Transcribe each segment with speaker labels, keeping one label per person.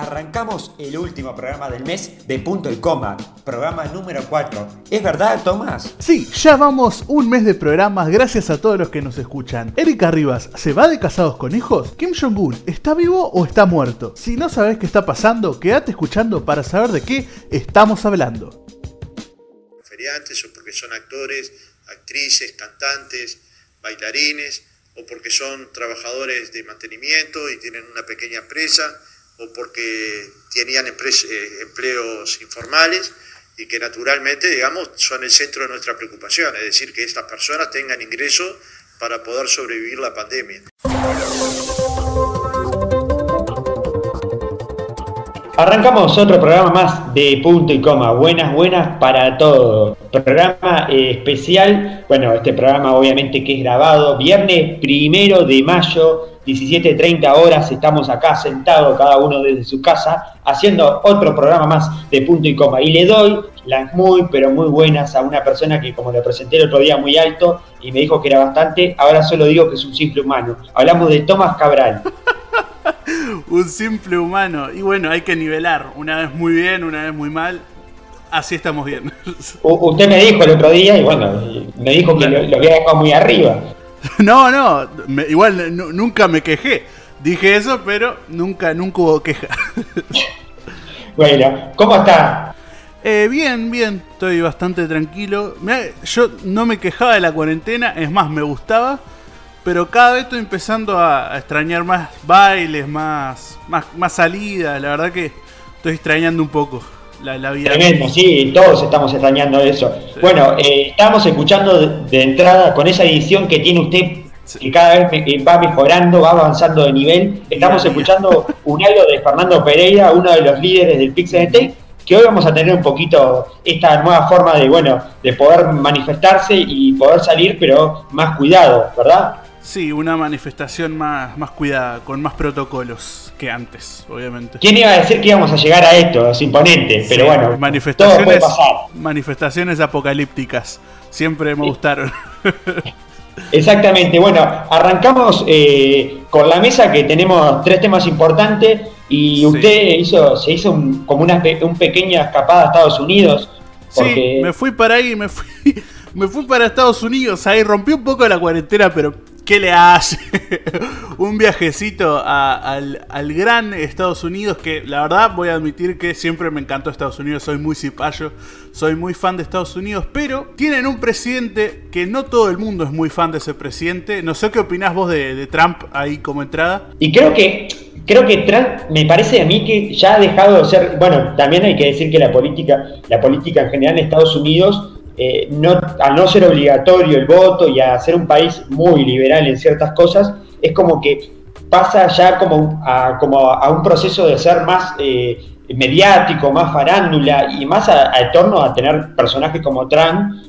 Speaker 1: arrancamos el último programa del mes de Punto y Coma, programa número 4. ¿Es verdad, Tomás?
Speaker 2: Sí, ya vamos un mes de programas gracias a todos los que nos escuchan. Erika Rivas, ¿se va de casados con hijos? Kim Jong-un, ¿está vivo o está muerto? Si no sabes qué está pasando, quédate escuchando para saber de qué estamos hablando.
Speaker 3: Feriantes o porque son actores, actrices, cantantes, bailarines o porque son trabajadores de mantenimiento y tienen una pequeña empresa o porque tenían eh, empleos informales y que naturalmente, digamos, son el centro de nuestra preocupación, es decir, que estas personas tengan ingresos para poder sobrevivir la pandemia.
Speaker 1: Arrancamos otro programa más de punto y coma. Buenas, buenas para todos. Programa eh, especial. Bueno, este programa obviamente que es grabado. Viernes primero de mayo 17.30 horas estamos acá sentados cada uno desde su casa haciendo otro programa más de punto y coma. Y le doy las muy, pero muy buenas a una persona que como le presenté el otro día muy alto y me dijo que era bastante, ahora solo digo que es un simple humano. Hablamos de Tomás Cabral.
Speaker 2: un simple humano. Y bueno, hay que nivelar. Una vez muy bien, una vez muy mal. Así estamos bien.
Speaker 1: usted me dijo el otro día y bueno, me dijo que lo, lo había dejado muy arriba.
Speaker 2: No, no, igual nunca me quejé. Dije eso, pero nunca, nunca hubo queja.
Speaker 1: bueno, ¿cómo está?
Speaker 2: Eh, bien, bien, estoy bastante tranquilo. yo no me quejaba de la cuarentena, es más, me gustaba, pero cada vez estoy empezando a, extrañar más bailes, más, más, más salidas. La verdad que estoy extrañando un poco la, vida.
Speaker 1: Tremendo, sí, todos estamos extrañando eso. Bueno, eh, estamos escuchando de, entrada con esa edición que tiene usted, que cada vez va mejorando, va avanzando de nivel. Estamos escuchando un audio de Fernando Pereira, uno de los líderes del PixNT, que hoy vamos a tener un poquito esta nueva forma de, bueno, de poder manifestarse y poder salir, pero más cuidado, ¿verdad?
Speaker 2: Sí, una manifestación más, más cuidada, con más protocolos que antes, obviamente.
Speaker 1: ¿Quién iba a decir que íbamos a llegar a esto? Es imponente, pero bueno,
Speaker 2: manifestaciones, todo puede pasar. Manifestaciones apocalípticas, siempre me gustaron.
Speaker 1: Exactamente, bueno, arrancamos eh, con la mesa que tenemos tres temas importantes y usted hizo, se hizo como una un pequeña escapada a Estados Unidos.
Speaker 2: Sí, me fui para ahí, me fui, me fui para Estados Unidos, ahí rompí un poco la cuarentena, pero ¿Qué le hace? un viajecito al, gran Estados Unidos que la verdad voy a admitir que siempre me encantó Estados Unidos, soy muy cipayo, soy muy fan de Estados Unidos, pero tienen un presidente que no todo el mundo es muy fan de ese presidente. No sé qué opinás vos de, Trump ahí como entrada.
Speaker 1: Y creo que creo que Trump me parece a mí que ya ha dejado de ser, bueno, también hay que decir que la política, la política en general en Estados Unidos eh, no, al no ser obligatorio el voto y a ser un país muy liberal en ciertas cosas, es como que pasa ya como a, como a un proceso de ser más eh, mediático, más farándula y más a, torno a tener personajes como Trump,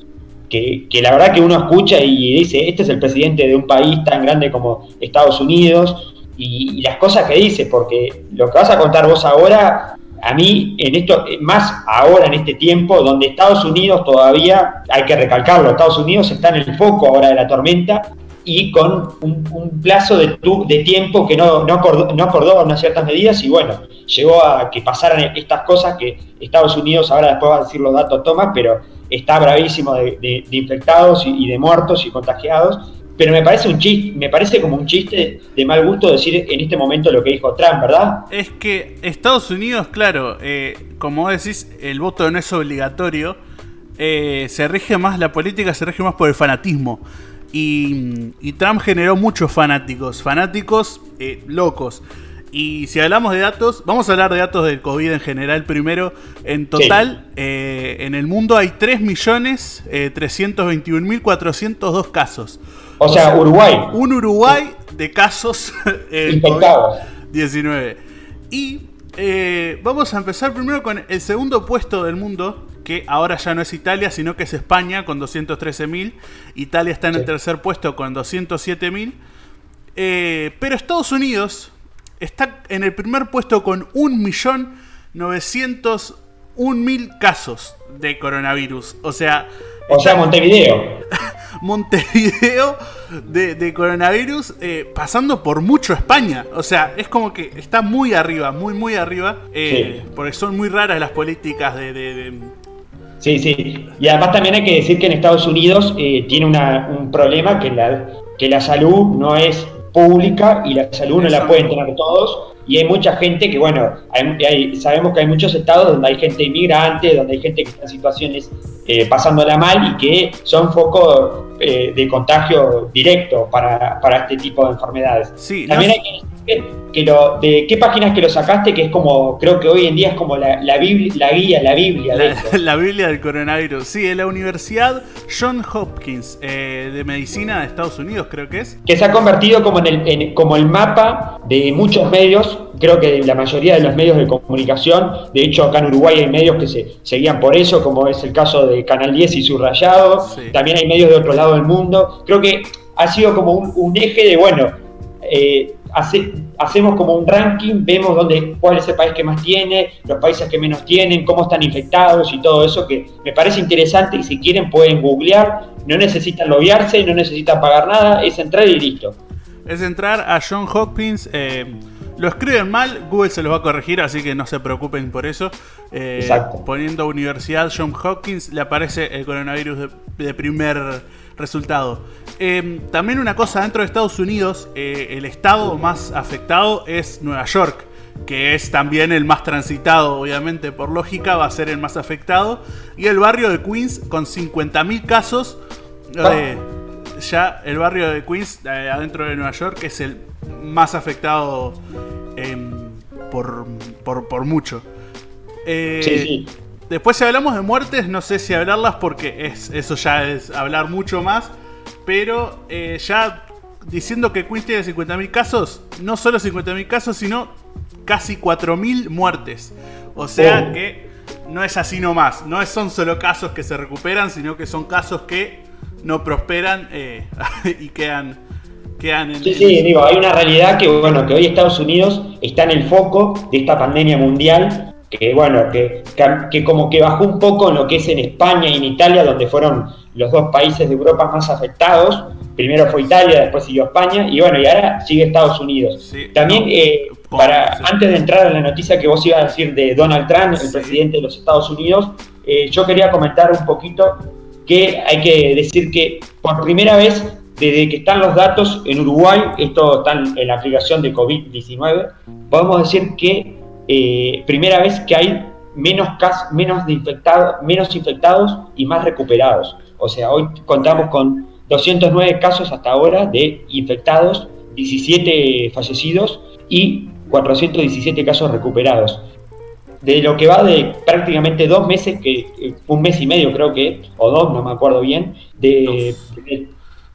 Speaker 1: que, la verdad que uno escucha y dice, este es el presidente de un país tan grande como Estados Unidos, y, y las cosas que dice, porque lo que vas a contar vos ahora a mí, en esto, más ahora en este tiempo, donde Estados Unidos todavía, hay que recalcarlo, Estados Unidos está en el foco ahora de la tormenta y con un, plazo de, de, tiempo que no, no, acordó, no acordó unas ciertas medidas y bueno, llegó a que pasaran estas cosas que Estados Unidos, ahora después va a decir los datos toma, pero está bravísimo de, infectados y de muertos y contagiados pero me parece un chiste, me parece como un chiste de mal gusto decir en este momento lo que dijo Trump, ¿verdad?
Speaker 2: Es que Estados Unidos, claro, eh, como decís, el voto no es obligatorio, eh, se rige más, la política se rige más por el fanatismo. Y, Trump generó muchos fanáticos, fanáticos eh, locos. Y si hablamos de datos, vamos a hablar de datos del COVID en general primero. En total, en el mundo hay 3.321.402 casos.
Speaker 1: O sea, Uruguay.
Speaker 2: Un Uruguay de casos
Speaker 1: infectados.
Speaker 2: 19. Y eh, vamos a empezar primero con el segundo puesto del mundo, que ahora ya no es Italia, sino que es España con 213.000. Italia está en el tercer puesto con 207.000. Eh, pero Estados Unidos está en el primer puesto con 1.901.000 casos de coronavirus. O sea...
Speaker 1: O sea, Montevideo.
Speaker 2: Montevideo de, coronavirus, eh, pasando por mucho España. O sea, es como que está muy arriba, muy, muy arriba, eh, porque son muy raras las políticas de,
Speaker 1: Sí, sí. Y además también hay que decir que en Estados Unidos eh, tiene un problema que la, que la salud no es pública y la salud no la pueden tener todos. Y hay mucha gente que, bueno, sabemos que hay muchos estados donde hay gente inmigrante, donde hay gente que está en situaciones eh, pasándola mal y que son focos eh, de contagio directo para, para, este tipo de enfermedades.
Speaker 2: Sí,
Speaker 1: También hay que que lo, de qué páginas que lo sacaste, que es como, creo que hoy en día es como la, la, Biblia, la guía, la Biblia.
Speaker 2: la, Biblia del coronavirus. Sí, de la Universidad John Hopkins eh, de Medicina de Estados Unidos, creo que es.
Speaker 1: Que se ha convertido como, en el, como el mapa de muchos medios, creo que de la mayoría de los medios de comunicación. De hecho, acá en Uruguay hay medios que se seguían por eso, como es el caso de Canal 10 y Subrayado. También hay medios de otro lado del mundo. Creo que ha sido como un, un eje de, bueno, eh, hacemos como un ranking, vemos dónde, cuál es el país que más tiene, los países que menos tienen, cómo están infectados y todo eso, que me parece interesante y si quieren pueden googlear, no necesitan loguearse, no necesitan pagar nada, es entrar y listo.
Speaker 2: Es entrar a John Hopkins. Eh, lo escriben mal, Google se los va a corregir, así que no se preocupen por eso. Eh, poniendo Universidad John Hopkins, le aparece el coronavirus de primer resultado. Em, también una cosa, dentro de Estados Unidos, eh, el estado más afectado es Nueva York, que es también el más transitado, obviamente, por lógica, va a ser el más afectado. Y el barrio de Queens, con 50.000 casos, eh, ya el barrio de Queens, eh, adentro de Nueva York, es el más afectado em, por, por, mucho. sí, sí. Después si hablamos de muertes, no sé si hablarlas porque es, eso ya es hablar mucho más. Pero eh, ya diciendo que Queens tiene 50.000 casos, no solo 50.000 casos, sino casi 4.000 muertes. O sea oh. que no es así nomás. No son solo casos que se recuperan, sino que son casos que no prosperan eh, y quedan, quedan en...
Speaker 1: Sí, sí, digo, hay una realidad que, bueno, que hoy Estados Unidos está en el foco de esta pandemia mundial que bueno, que, que, como que bajó un poco en lo que es en España y en Italia, donde fueron los dos países de Europa más afectados. Primero fue Italia, después siguió España, y bueno, y ahora sigue Estados Unidos. También, eh, para, antes de entrar en la noticia que vos ibas a decir de Donald Trump, el presidente de los Estados Unidos, eh, yo quería comentar un poquito que hay que decir que por primera vez desde que están los datos en Uruguay, esto está en la aplicación de COVID-19, podemos decir que eh, primera vez que hay menos, menos, infectados, menos infectados y más recuperados. O sea, hoy contamos con 209 casos hasta ahora de infectados, 17 fallecidos y 417 casos recuperados. De lo que va de prácticamente dos meses, que eh, un mes y medio creo que, o dos, no me acuerdo bien, de...
Speaker 2: de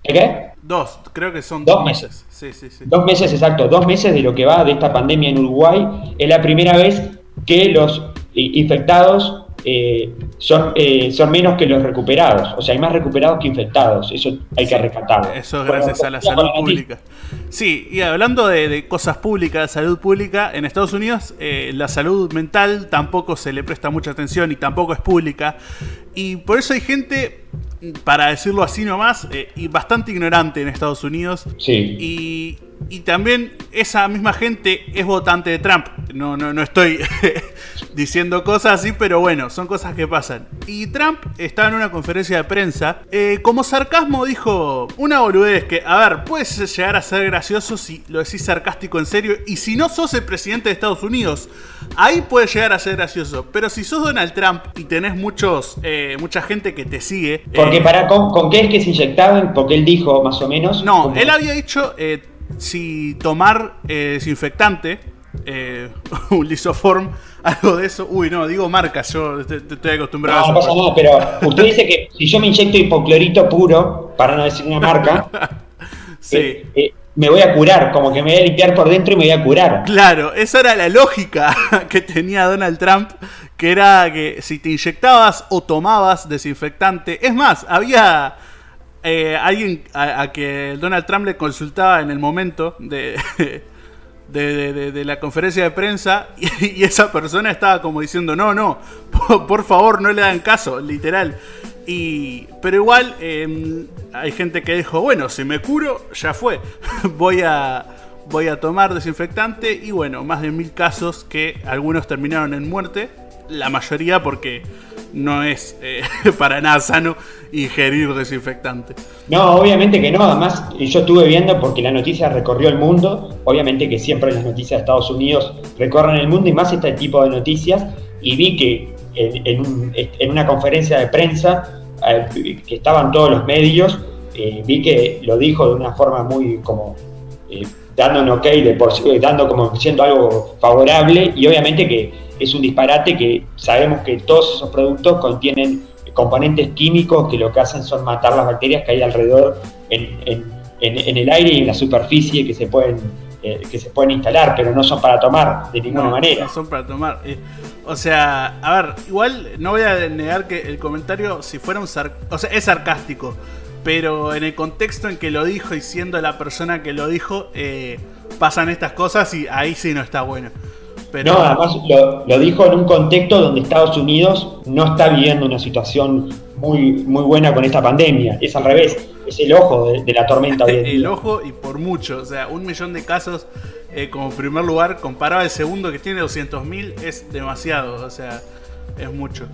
Speaker 2: ¿Qué? Dos, creo que son dos, meses. Sí,
Speaker 1: sí, sí. Dos meses, exacto. Dos meses de lo que va de esta pandemia en Uruguay. Es la primera vez que los eh, infectados eh, son, eh, son menos que los recuperados. O sea, hay más recuperados que infectados. Eso hay que rescatarlo.
Speaker 2: Eso es gracias a la salud pública. Sí, y hablando de, cosas públicas, de salud pública, en Estados Unidos la salud mental tampoco se le presta mucha atención y tampoco es pública. Y por eso hay gente para decirlo así nomás, eh, y bastante ignorante en Estados Unidos.
Speaker 1: Sí.
Speaker 2: Y, y también esa misma gente es votante de Trump. No, no, no estoy diciendo cosas así, pero bueno, son cosas que pasan. Y Trump estaba en una conferencia de prensa. Eh, como sarcasmo dijo una boludez que, a ver, puedes llegar a ser gracioso si lo decís sarcástico en serio. Y si no sos el presidente de Estados Unidos, ahí puede llegar a ser gracioso. Pero si sos Donald Trump y tenés muchos, eh, mucha gente que te sigue.
Speaker 1: Porque eh, para, ¿con, qué es que se inyectaban? Porque él dijo más o menos.
Speaker 2: No, él había dicho si tomar desinfectante eh, un lisoform, algo de eso. Uy, no, digo marcas, yo estoy acostumbrado
Speaker 1: no,
Speaker 2: a
Speaker 1: eso. No pasa nada, pero usted dice que si yo me inyecto hipoclorito puro, para no decir una marca,
Speaker 2: sí.
Speaker 1: Eh, eh, me voy a curar, como que me voy a limpiar por dentro y me voy a curar.
Speaker 2: Claro, esa era la lógica que tenía Donald Trump, que era que si te inyectabas o tomabas desinfectante, es más, había... alguien a, a, que Donald Trump le consultaba en el momento de, de, la conferencia de prensa y, esa persona estaba como diciendo, no, no, por, favor no le dan caso, literal. Y, pero igual em, hay gente que dijo, bueno, si me curo, ya fue. voy, a, voy a tomar desinfectante y bueno, más de mil casos que algunos terminaron en muerte. La mayoría porque no es eh, para nada sano ingerir desinfectante.
Speaker 1: No, obviamente que no. Además, yo estuve viendo porque la noticia recorrió el mundo. Obviamente que siempre las noticias de Estados Unidos recorren el mundo y más este tipo de noticias. Y vi que en, una conferencia de prensa eh, que estaban todos los medios, eh, vi que lo dijo de una forma muy como dando un ok, de por, dando como siendo algo favorable y obviamente que es un disparate que sabemos que todos esos productos contienen componentes químicos que lo que hacen son matar las bacterias que hay alrededor en, el aire y en la superficie que se pueden eh, que se pueden instalar, pero no son para tomar de ninguna manera.
Speaker 2: No son para tomar. Eh, o sea, a ver, igual no voy a negar que el comentario, si fuera un o sea, es sarcástico, pero en el contexto en que lo dijo y siendo la persona que lo dijo, eh, pasan estas cosas y ahí sí no está bueno.
Speaker 1: No, además lo, dijo en un contexto donde Estados Unidos no está viviendo una situación muy, muy buena con esta pandemia. Es al revés, es el ojo de, la tormenta.
Speaker 2: el ojo y por mucho. O sea, un millón de casos eh, como primer lugar, comparado al segundo que tiene 200.000, es demasiado. O sea, es mucho.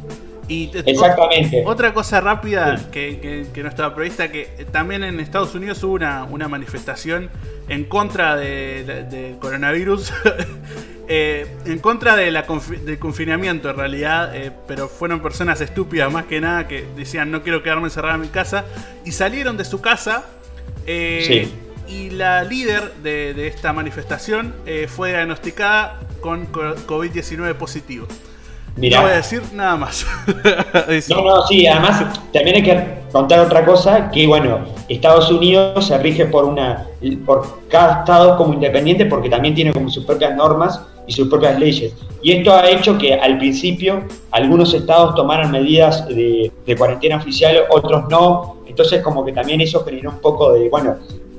Speaker 1: Y Exactamente.
Speaker 2: Otra cosa rápida que, no estaba prevista, que también en Estados Unidos hubo una, manifestación en contra del coronavirus Eh, en contra de la del confinamiento en realidad, eh, pero fueron personas estúpidas más que nada que decían no quiero quedarme encerrada en mi casa y salieron de su casa. Eh, y la líder de, esta manifestación fue diagnosticada con COVID-19 positivo. No voy a decir nada más.
Speaker 1: no, no, sí, además también hay que contar otra cosa, que bueno, Estados Unidos se rige por una, por cada estado como independiente porque también tiene como sus propias normas y sus propias leyes. Y esto ha hecho que al principio algunos estados tomaran medidas de, cuarentena oficial, otros no. Entonces como que también eso generó un poco de, bueno,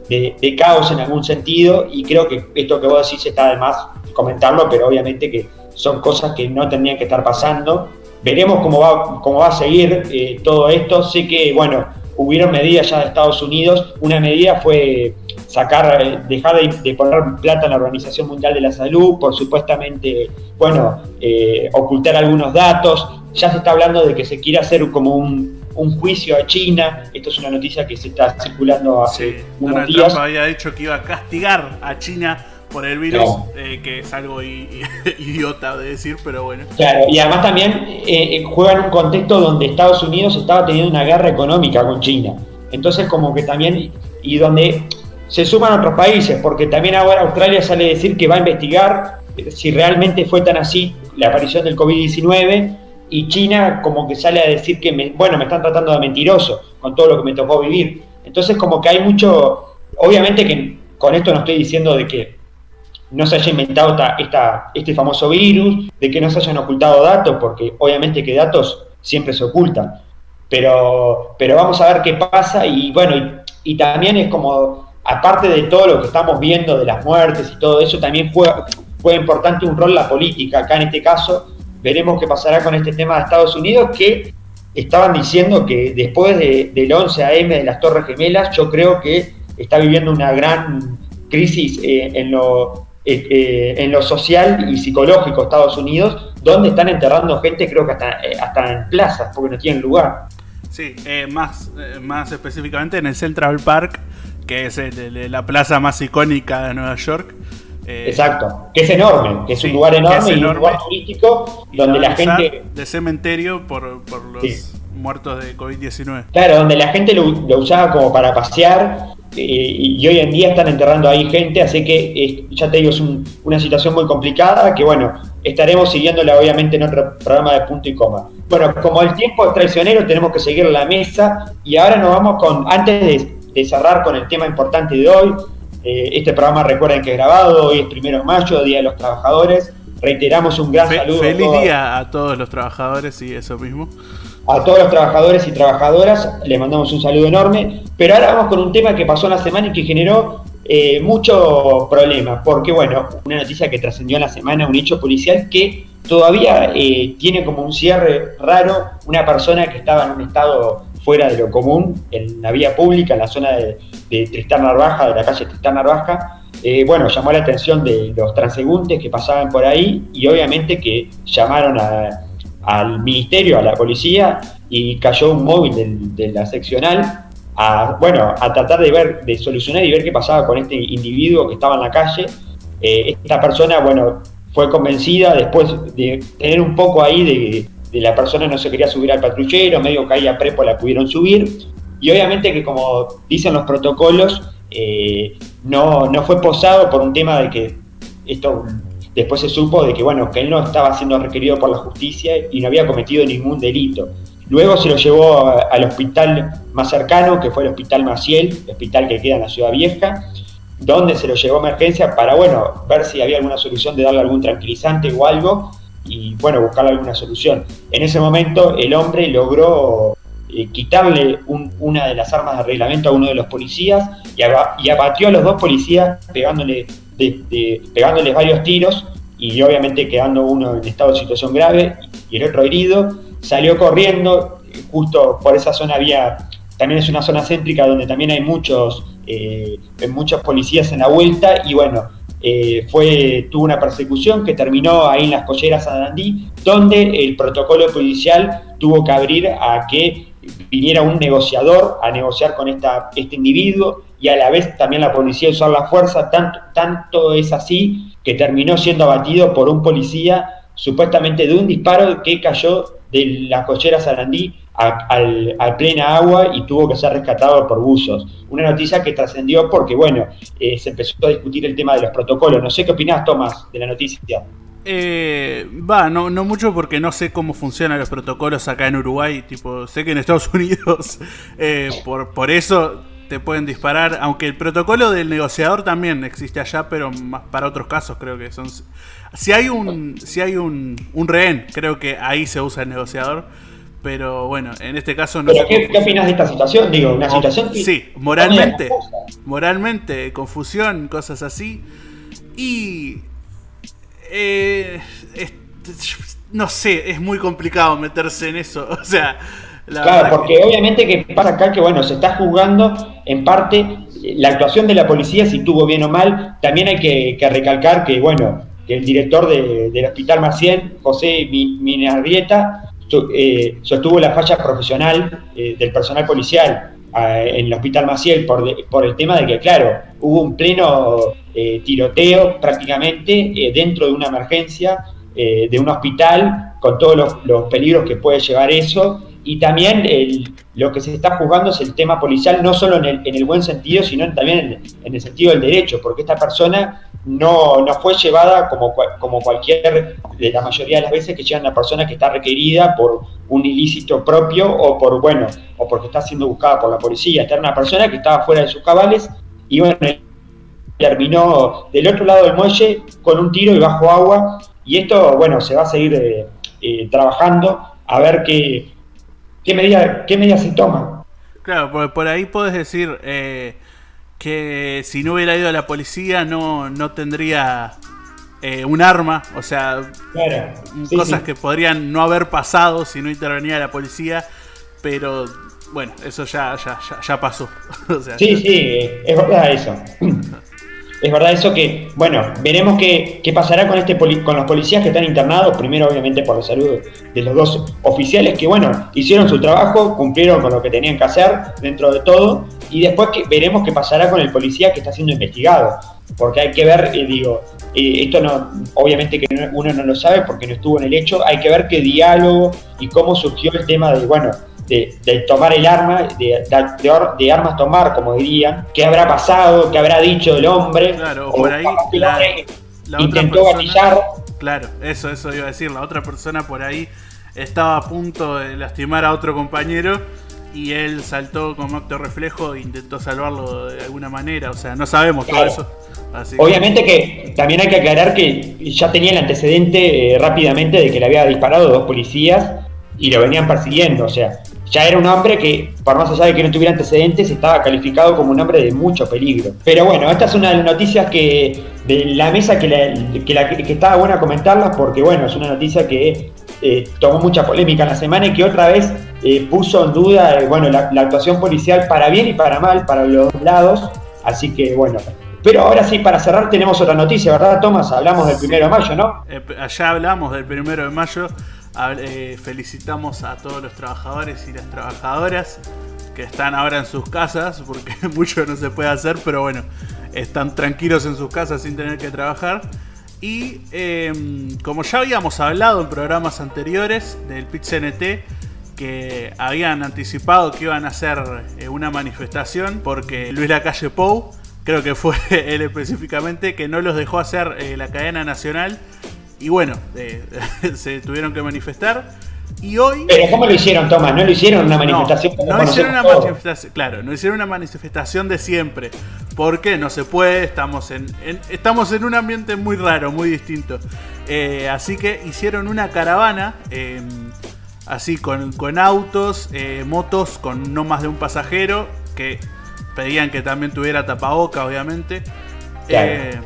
Speaker 1: de, caos en algún sentido y creo que esto que vos decís está de más comentarlo, pero obviamente que son cosas que no tendrían que estar pasando. Veremos cómo va, cómo va a seguir eh, todo esto. Sé que, bueno, hubieron medidas ya de Estados Unidos. Una medida fue sacar, eh, dejar de, poner plata en la Organización Mundial de la Salud, por supuestamente, bueno, eh, ocultar algunos datos. Ya se está hablando de que se quiere hacer como un, juicio a China. Esto es una noticia que se está circulando hace unos Donald días.
Speaker 2: Trump había dicho que iba a castigar a China por el virus, eh, que es algo idiota de decir, pero bueno.
Speaker 1: Claro, y además también juega en un contexto donde Estados Unidos estaba teniendo una guerra económica con China. Entonces como que también, y donde se suman otros países, porque también ahora Australia sale a decir que va a investigar si realmente fue tan así la aparición del COVID-19 y China como que sale a decir que, me, bueno, me están tratando de mentiroso con todo lo que me tocó vivir. Entonces como que hay mucho, obviamente que con esto no estoy diciendo de que no se haya inventado esta, este famoso virus, de que no se hayan ocultado datos, porque obviamente que datos siempre se ocultan. Pero, pero vamos a ver qué pasa y bueno, y también es como aparte de todo lo que estamos viendo de las muertes y todo eso, también juega, importante un rol la política. Acá en este caso veremos qué pasará con este tema de Estados Unidos, que estaban diciendo que después del 11 AM de las Torres Gemelas, yo creo que está viviendo una gran crisis eh, en, lo, eh, eh, en lo social y psicológico Estados Unidos, donde están enterrando gente, creo que hasta, hasta en plazas, porque no tienen lugar.
Speaker 2: Sí, más, más específicamente en el Central Park que es la plaza más icónica de Nueva York.
Speaker 1: Eh, Exacto, que es enorme, que es un lugar enorme, y un lugar turístico donde la gente...
Speaker 2: De cementerio por, los muertos de COVID-19.
Speaker 1: Claro, donde la gente lo, usaba como para pasear eh, y hoy en día están enterrando ahí gente, así que ya te digo, es una situación muy complicada que bueno, estaremos siguiéndola obviamente en otro programa de punto y coma. Bueno, como el tiempo es traicionero, tenemos que seguir la mesa y ahora nos vamos con, antes de de cerrar con el tema importante de hoy. Eh, este programa recuerden que es grabado, hoy es primero de mayo, Día de los Trabajadores. Reiteramos un gran saludo.
Speaker 2: Feliz día a todos los trabajadores y eso mismo.
Speaker 1: A todos los trabajadores y trabajadoras les mandamos un saludo enorme. Pero ahora vamos con un tema que pasó en la semana y que generó eh, mucho problema. Porque, bueno, una noticia que trascendió en la semana, un hecho policial que todavía eh, tiene como un cierre raro una persona que estaba en un estado fuera de lo común, en la vía pública, en la zona de, Tristán Narvaja, de la calle Tristán Narvaja. Eh, bueno, llamó la atención de los transeúntes que pasaban por ahí y obviamente que llamaron al ministerio, a la policía y cayó un móvil de, la seccional a, bueno, a tratar de ver, de solucionar y ver qué pasaba con este individuo que estaba en la calle. Eh, esta persona, bueno, fue convencida después de tener un poco ahí de, de la persona no se quería subir al patrullero, medio caía prepo la pudieron subir. Y obviamente que como dicen los protocolos, eh, no, no fue posado por un tema de que esto después se supo de que bueno, que él no estaba siendo requerido por la justicia y no había cometido ningún delito. Luego se lo llevó al hospital más cercano, que fue el Hospital Maciel, el hospital que queda en la Ciudad Vieja, donde se lo llevó a emergencia para, bueno, ver si había alguna solución de darle algún tranquilizante o algo, y, bueno, buscarle alguna solución. En ese momento el hombre logró eh, quitarle una de las armas de reglamento a uno de los policías y, abatió a los dos policías pegándole, pegándoles varios tiros y obviamente quedando uno en estado de situación grave y el otro herido. Salió corriendo, justo por esa zona había, también es una zona céntrica donde también hay muchos, eh, muchos policías en la vuelta y bueno, eh, fue, tuvo una persecución que terminó ahí en las colleras Andí, donde el protocolo judicial tuvo que abrir a que viniera un negociador a negociar con esta, este individuo y a la vez también la policía usar la fuerza, tanto, tanto es así que terminó siendo abatido por un policía supuestamente de un disparo que cayó de las cocheras Sarandí a, plena agua y tuvo que ser rescatado por buzos. Una noticia que trascendió porque, bueno, eh, se empezó a discutir el tema de los protocolos. No sé qué opinás, Tomás, de la noticia.
Speaker 2: Eh, va, no, no mucho porque no sé cómo funcionan los protocolos acá en Uruguay. Tipo, sé que en Estados Unidos eh, por, por eso te pueden disparar. Aunque el protocolo del negociador también existe allá, pero más para otros casos creo que son. Si hay un, si hay un, un rehén, creo que ahí se usa el negociador. Pero bueno, en este caso
Speaker 1: no. ¿qué, opinas de esta situación? Digo, una situación
Speaker 2: Sí, moralmente. Moralmente, confusión, cosas así. Y. Eh, no sé, es muy complicado meterse en eso. O sea.
Speaker 1: Claro, porque obviamente que pasa acá que, bueno, se está juzgando en parte la actuación de la policía, si tuvo bien o mal. También hay que, recalcar que, bueno, que el director del Hospital Marcién, José Minarrieta, eh, sostuvo la falla profesional eh, del personal policial eh, en el Hospital Maciel por, por, el tema de que, claro, hubo un pleno tiroteo prácticamente dentro de una emergencia de un hospital con todos los, peligros que puede llevar eso. Y también lo que se está juzgando es el tema policial, no solo en el, en el buen sentido, sino también en, el sentido del derecho, porque esta persona no, no fue llevada como, como cualquier, de la mayoría de las veces que llega una persona que está requerida por un ilícito propio o por, bueno, o porque está siendo buscada por la policía. Esta era una persona que estaba fuera de sus cabales y bueno, terminó del otro lado del muelle con un tiro y bajo agua y esto, bueno, se va a seguir eh, eh, trabajando a ver qué, qué medidas qué medidas se toman.
Speaker 2: Claro, por, por ahí puedes decir... Eh que si no hubiera ido a la policía no, no tendría eh, un arma, o sea, cosas que podrían no haber pasado si no intervenía la policía, pero bueno, eso ya, ya, ya, pasó.
Speaker 1: sí, sí, es verdad eso. Es verdad eso que, bueno, veremos qué, qué pasará con, este con los policías que están internados, primero obviamente por la salud de los dos oficiales que, bueno, hicieron su trabajo, cumplieron con lo que tenían que hacer dentro de todo, y después que, veremos qué pasará con el policía que está siendo investigado, porque hay que ver, eh, digo, eh, esto no, obviamente que uno no lo sabe porque no estuvo en el hecho, hay que ver qué diálogo y cómo surgió el tema de, bueno, de, tomar el arma, de, de, armas tomar, como dirían, qué habrá pasado, qué habrá dicho el hombre,
Speaker 2: claro, por ahí
Speaker 1: intentó gatillar.
Speaker 2: Claro, eso, eso iba a decir, la otra persona por ahí estaba a punto de lastimar a otro compañero y él saltó como acto reflejo e intentó salvarlo de alguna manera. O sea, no sabemos todo eso.
Speaker 1: Obviamente que... también hay que aclarar que ya tenía el antecedente eh, rápidamente de que le había disparado dos policías y lo venían persiguiendo. O sea, ya era un hombre que, por más allá de que no tuviera antecedentes, estaba calificado como un hombre de mucho peligro. Pero bueno, esta es una de las noticias que de la mesa que, la, que, estaba buena comentarlas porque bueno, es una noticia que eh, tomó mucha polémica en la semana y que otra vez eh, puso en duda eh, bueno, la, actuación policial para bien y para mal, para los lados. Así que bueno, pero ahora sí, para cerrar tenemos otra noticia, ¿verdad, Tomás? Hablamos del primero de mayo, ¿no?
Speaker 2: allá hablamos del primero de mayo. Felicitamos a todos los trabajadores y las trabajadoras que están ahora en sus casas, porque mucho no se puede hacer, pero bueno, están tranquilos en sus casas sin tener que trabajar. Y em, como ya habíamos hablado en programas anteriores del PIT-CNT, que habían anticipado que iban a hacer eh, una manifestación porque Luis Lacalle Pou, creo que fue él específicamente, que no los dejó hacer eh, la cadena nacional. Y bueno, eh, se tuvieron que manifestar. Y hoy.
Speaker 1: Pero ¿cómo lo hicieron, Tomás? ¿No lo hicieron una manifestación?
Speaker 2: No, hicieron una manifestación. Claro, no hicieron una manifestación de siempre. Porque no se puede, estamos en, estamos en un ambiente muy raro, muy distinto. Eh, así que hicieron una caravana. Em, así con, con autos, eh, motos con no más de un pasajero. Que pedían que también tuviera tapaboca, obviamente. Eh,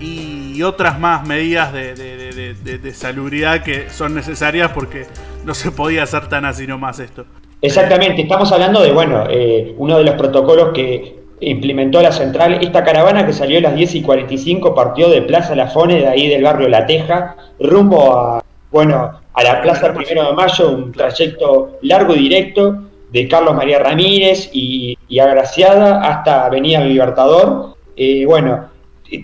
Speaker 2: y otras más medidas de, de, salubridad que son necesarias porque no se podía hacer tan así nomás esto.
Speaker 1: Exactamente, estamos hablando de, bueno, eh, uno de los protocolos que implementó la central, esta caravana que salió a las 10 y 45 partió de Plaza La Fone, de ahí del barrio La Teja, rumbo a, bueno, a la Plaza Primero de Mayo, un trayecto largo y directo de Carlos María Ramírez y, Agraciada hasta Avenida Libertador. Eh, bueno,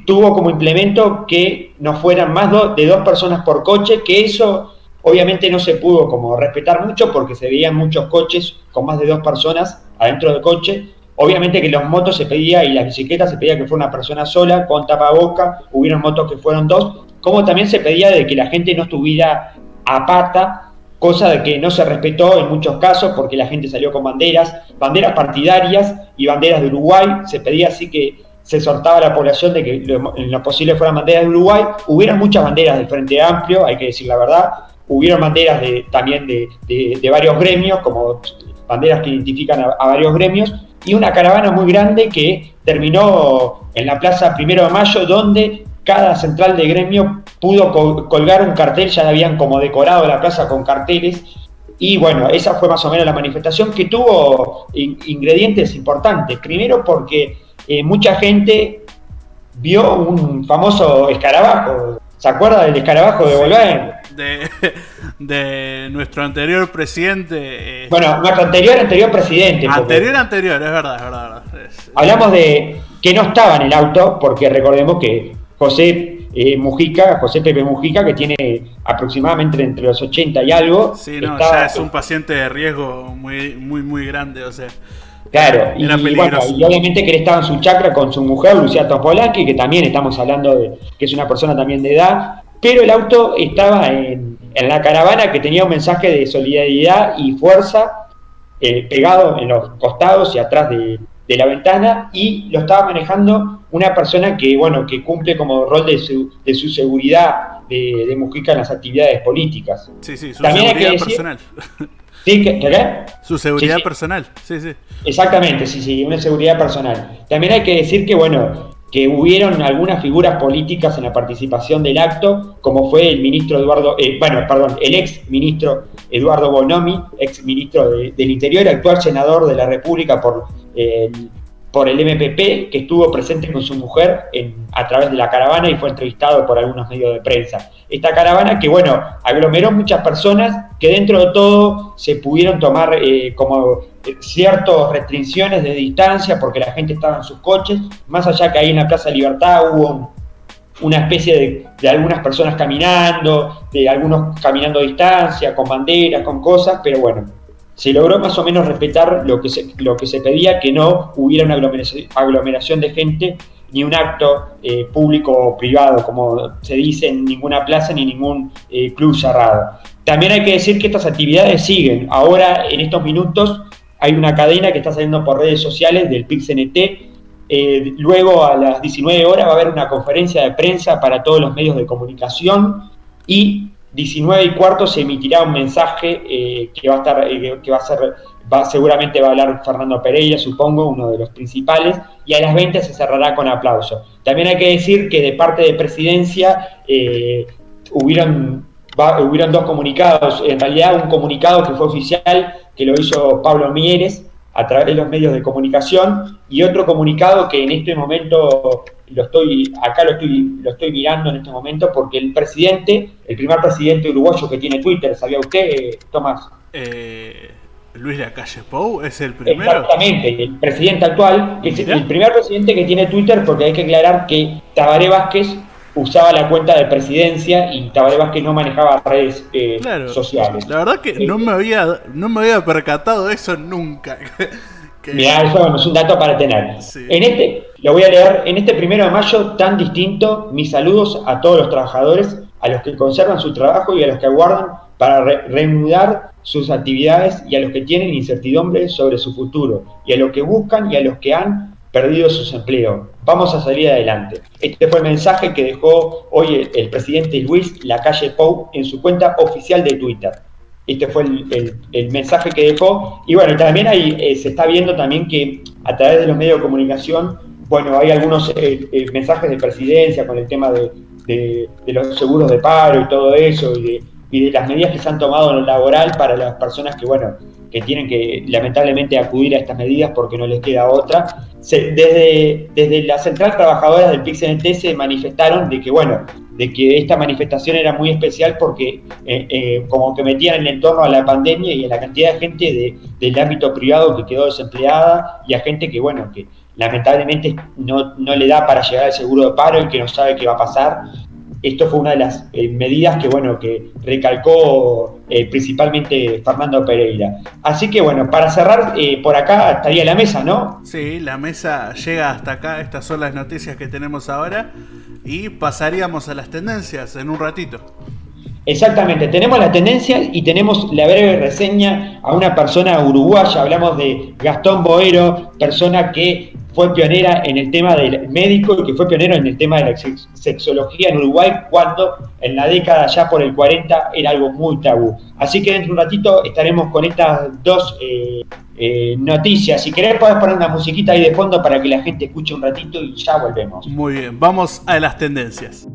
Speaker 1: tuvo como implemento que no fueran más de dos personas por coche, que eso obviamente no se pudo como respetar mucho porque se veían muchos coches con más de dos personas adentro del coche. Obviamente que los motos se pedía y las bicicletas se pedía que fuera una persona sola con tapaboca, hubieron motos que fueron dos, como también se pedía de que la gente no estuviera a pata, cosa de que no se respetó en muchos casos porque la gente salió con banderas, banderas partidarias y banderas de Uruguay, se pedía así que se exhortaba la población de que en lo posible fueran banderas de Uruguay. Hubieron muchas banderas del Frente Amplio, hay que decir la verdad. Hubieron banderas de, también de, de, varios gremios, como banderas que identifican a, varios gremios, y una caravana muy grande que terminó en la Plaza Primero de Mayo, donde cada central de gremio pudo colgar un cartel, ya habían como decorado la plaza con carteles, y bueno, esa fue más o menos la manifestación que tuvo ingredientes importantes. Primero porque eh, mucha gente vio un famoso escarabajo. ¿Se acuerda del escarabajo de Volkswagen?
Speaker 2: De, nuestro anterior presidente.
Speaker 1: Eh, bueno, nuestro anterior, anterior presidente.
Speaker 2: Anterior, anterior, es verdad, es verdad.
Speaker 1: Hablamos de que no estaba en el auto, porque recordemos que José eh, Mujica, José Pepe Mujica, que tiene aproximadamente entre los 80 y algo.
Speaker 2: Sí, no, ya es un paciente de riesgo muy, muy, muy grande, o sea.
Speaker 1: Claro, y, obviamente que él estaba en su chacra con su mujer, Lucía Topolaki, que también estamos hablando de que es una persona también de edad, pero el auto estaba en, la caravana que tenía un mensaje de solidaridad y fuerza eh, pegado en los costados y atrás de, la ventana y lo estaba manejando una persona que, bueno, que cumple como rol de su, de su seguridad de, de Mujica en las actividades políticas.
Speaker 2: Sí, sí, su También seguridad personal.
Speaker 1: ¿Sí? ¿Qué,
Speaker 2: Su seguridad personal, sí, sí.
Speaker 1: Exactamente, sí, sí, una seguridad personal. También hay que decir que, bueno, que hubieron algunas figuras políticas en la participación del acto, como fue el ministro Eduardo, eh, bueno, perdón, el ex ministro Eduardo Bonomi, ex ministro del Interior, actual senador de la República por eh, por el MPP, que estuvo presente con su mujer a través de la caravana y fue entrevistado por algunos medios de prensa. Esta caravana que, bueno, aglomeró muchas personas que dentro de todo se pudieron tomar eh, como eh, ciertas restricciones de distancia porque la gente estaba en sus coches, más allá que ahí en la Plaza Libertad hubo una especie de, de, algunas personas caminando, de algunos caminando a distancia, con banderas, con cosas, pero bueno, se logró más o menos respetar lo que se, lo que se pedía, que no hubiera una aglomeración, de gente ni un acto eh, público o privado, como se dice en ninguna plaza ni ningún eh, club cerrado. También hay que decir que estas actividades siguen. Ahora, en estos minutos, hay una cadena que está saliendo por redes sociales del PIXNT. Eh, luego, a las 19 horas, va a haber una conferencia de prensa para todos los medios de comunicación y 19 y cuarto se emitirá un mensaje eh, que va a estar, eh, que va a ser, va, seguramente va a hablar Fernando Pereira, supongo, uno de los principales, y a las 20 se cerrará con aplauso. También hay que decir que de parte de presidencia eh, hubieron, hubieron dos comunicados, en realidad un comunicado que fue oficial, que lo hizo Pablo Mieres, a través de los medios de comunicación. Y otro comunicado que en este momento lo estoy acá lo estoy lo estoy mirando en este momento porque el presidente el primer presidente uruguayo que tiene Twitter sabía usted Tomás
Speaker 2: eh, Luis Lacalle Pou es el primero.
Speaker 1: Exactamente el presidente actual es el primer presidente que tiene Twitter porque hay que aclarar que Tabaré Vázquez usaba la cuenta de presidencia y Tabaré Vázquez no manejaba redes eh, sociales.
Speaker 2: La verdad que no me había no me había percatado de eso nunca.
Speaker 1: Mira, eso es un dato para tener. En este, lo voy a leer, en este primero de mayo tan distinto, mis saludos a todos los trabajadores, a los que conservan su trabajo y a los que aguardan para reanudar sus actividades y a los que tienen incertidumbre sobre su futuro, y a los que buscan y a los que han perdido sus empleos. Vamos a salir adelante. Este fue el mensaje que dejó hoy el, presidente Luis Lacalle Pou en su cuenta oficial de Twitter. Este fue el, mensaje que dejó. Y bueno, también ahí eh, se está viendo también que a través de los medios de comunicación, bueno, hay algunos eh, eh, mensajes de presidencia con el tema de, los seguros de paro y todo eso, y de, y de las medidas que se han tomado en lo laboral para las personas que, bueno, que tienen que lamentablemente acudir a estas medidas porque no les queda otra. Desde, desde la Central Trabajadora del PIXNT se manifestaron de que, bueno, de que esta manifestación era muy especial porque eh, eh, como que metían el entorno a la pandemia y a la cantidad de gente de, del ámbito privado que quedó desempleada y a gente que, bueno, que lamentablemente no, no le da para llegar al seguro de paro y que no sabe qué va a pasar esto fue una de las eh, medidas que, bueno, que recalcó eh, principalmente Fernando Pereira. Así que, bueno, para cerrar, eh, por acá estaría la mesa, ¿no?
Speaker 2: Sí, la mesa llega hasta acá, estas son las noticias que tenemos ahora, y pasaríamos a las tendencias en un ratito.
Speaker 1: Exactamente, tenemos las tendencias y tenemos la breve reseña a una persona uruguaya, hablamos de Gastón Boero, persona que fue pionera en el tema del médico y que fue pionero en el tema de la sexología en Uruguay cuando en la década ya por el 40 era algo muy tabú. Así que dentro de un ratito estaremos con estas dos eh, eh, noticias. Si querés podés poner una musiquita ahí de fondo para que la gente escuche un ratito y ya volvemos.
Speaker 2: Muy bien, vamos a las tendencias.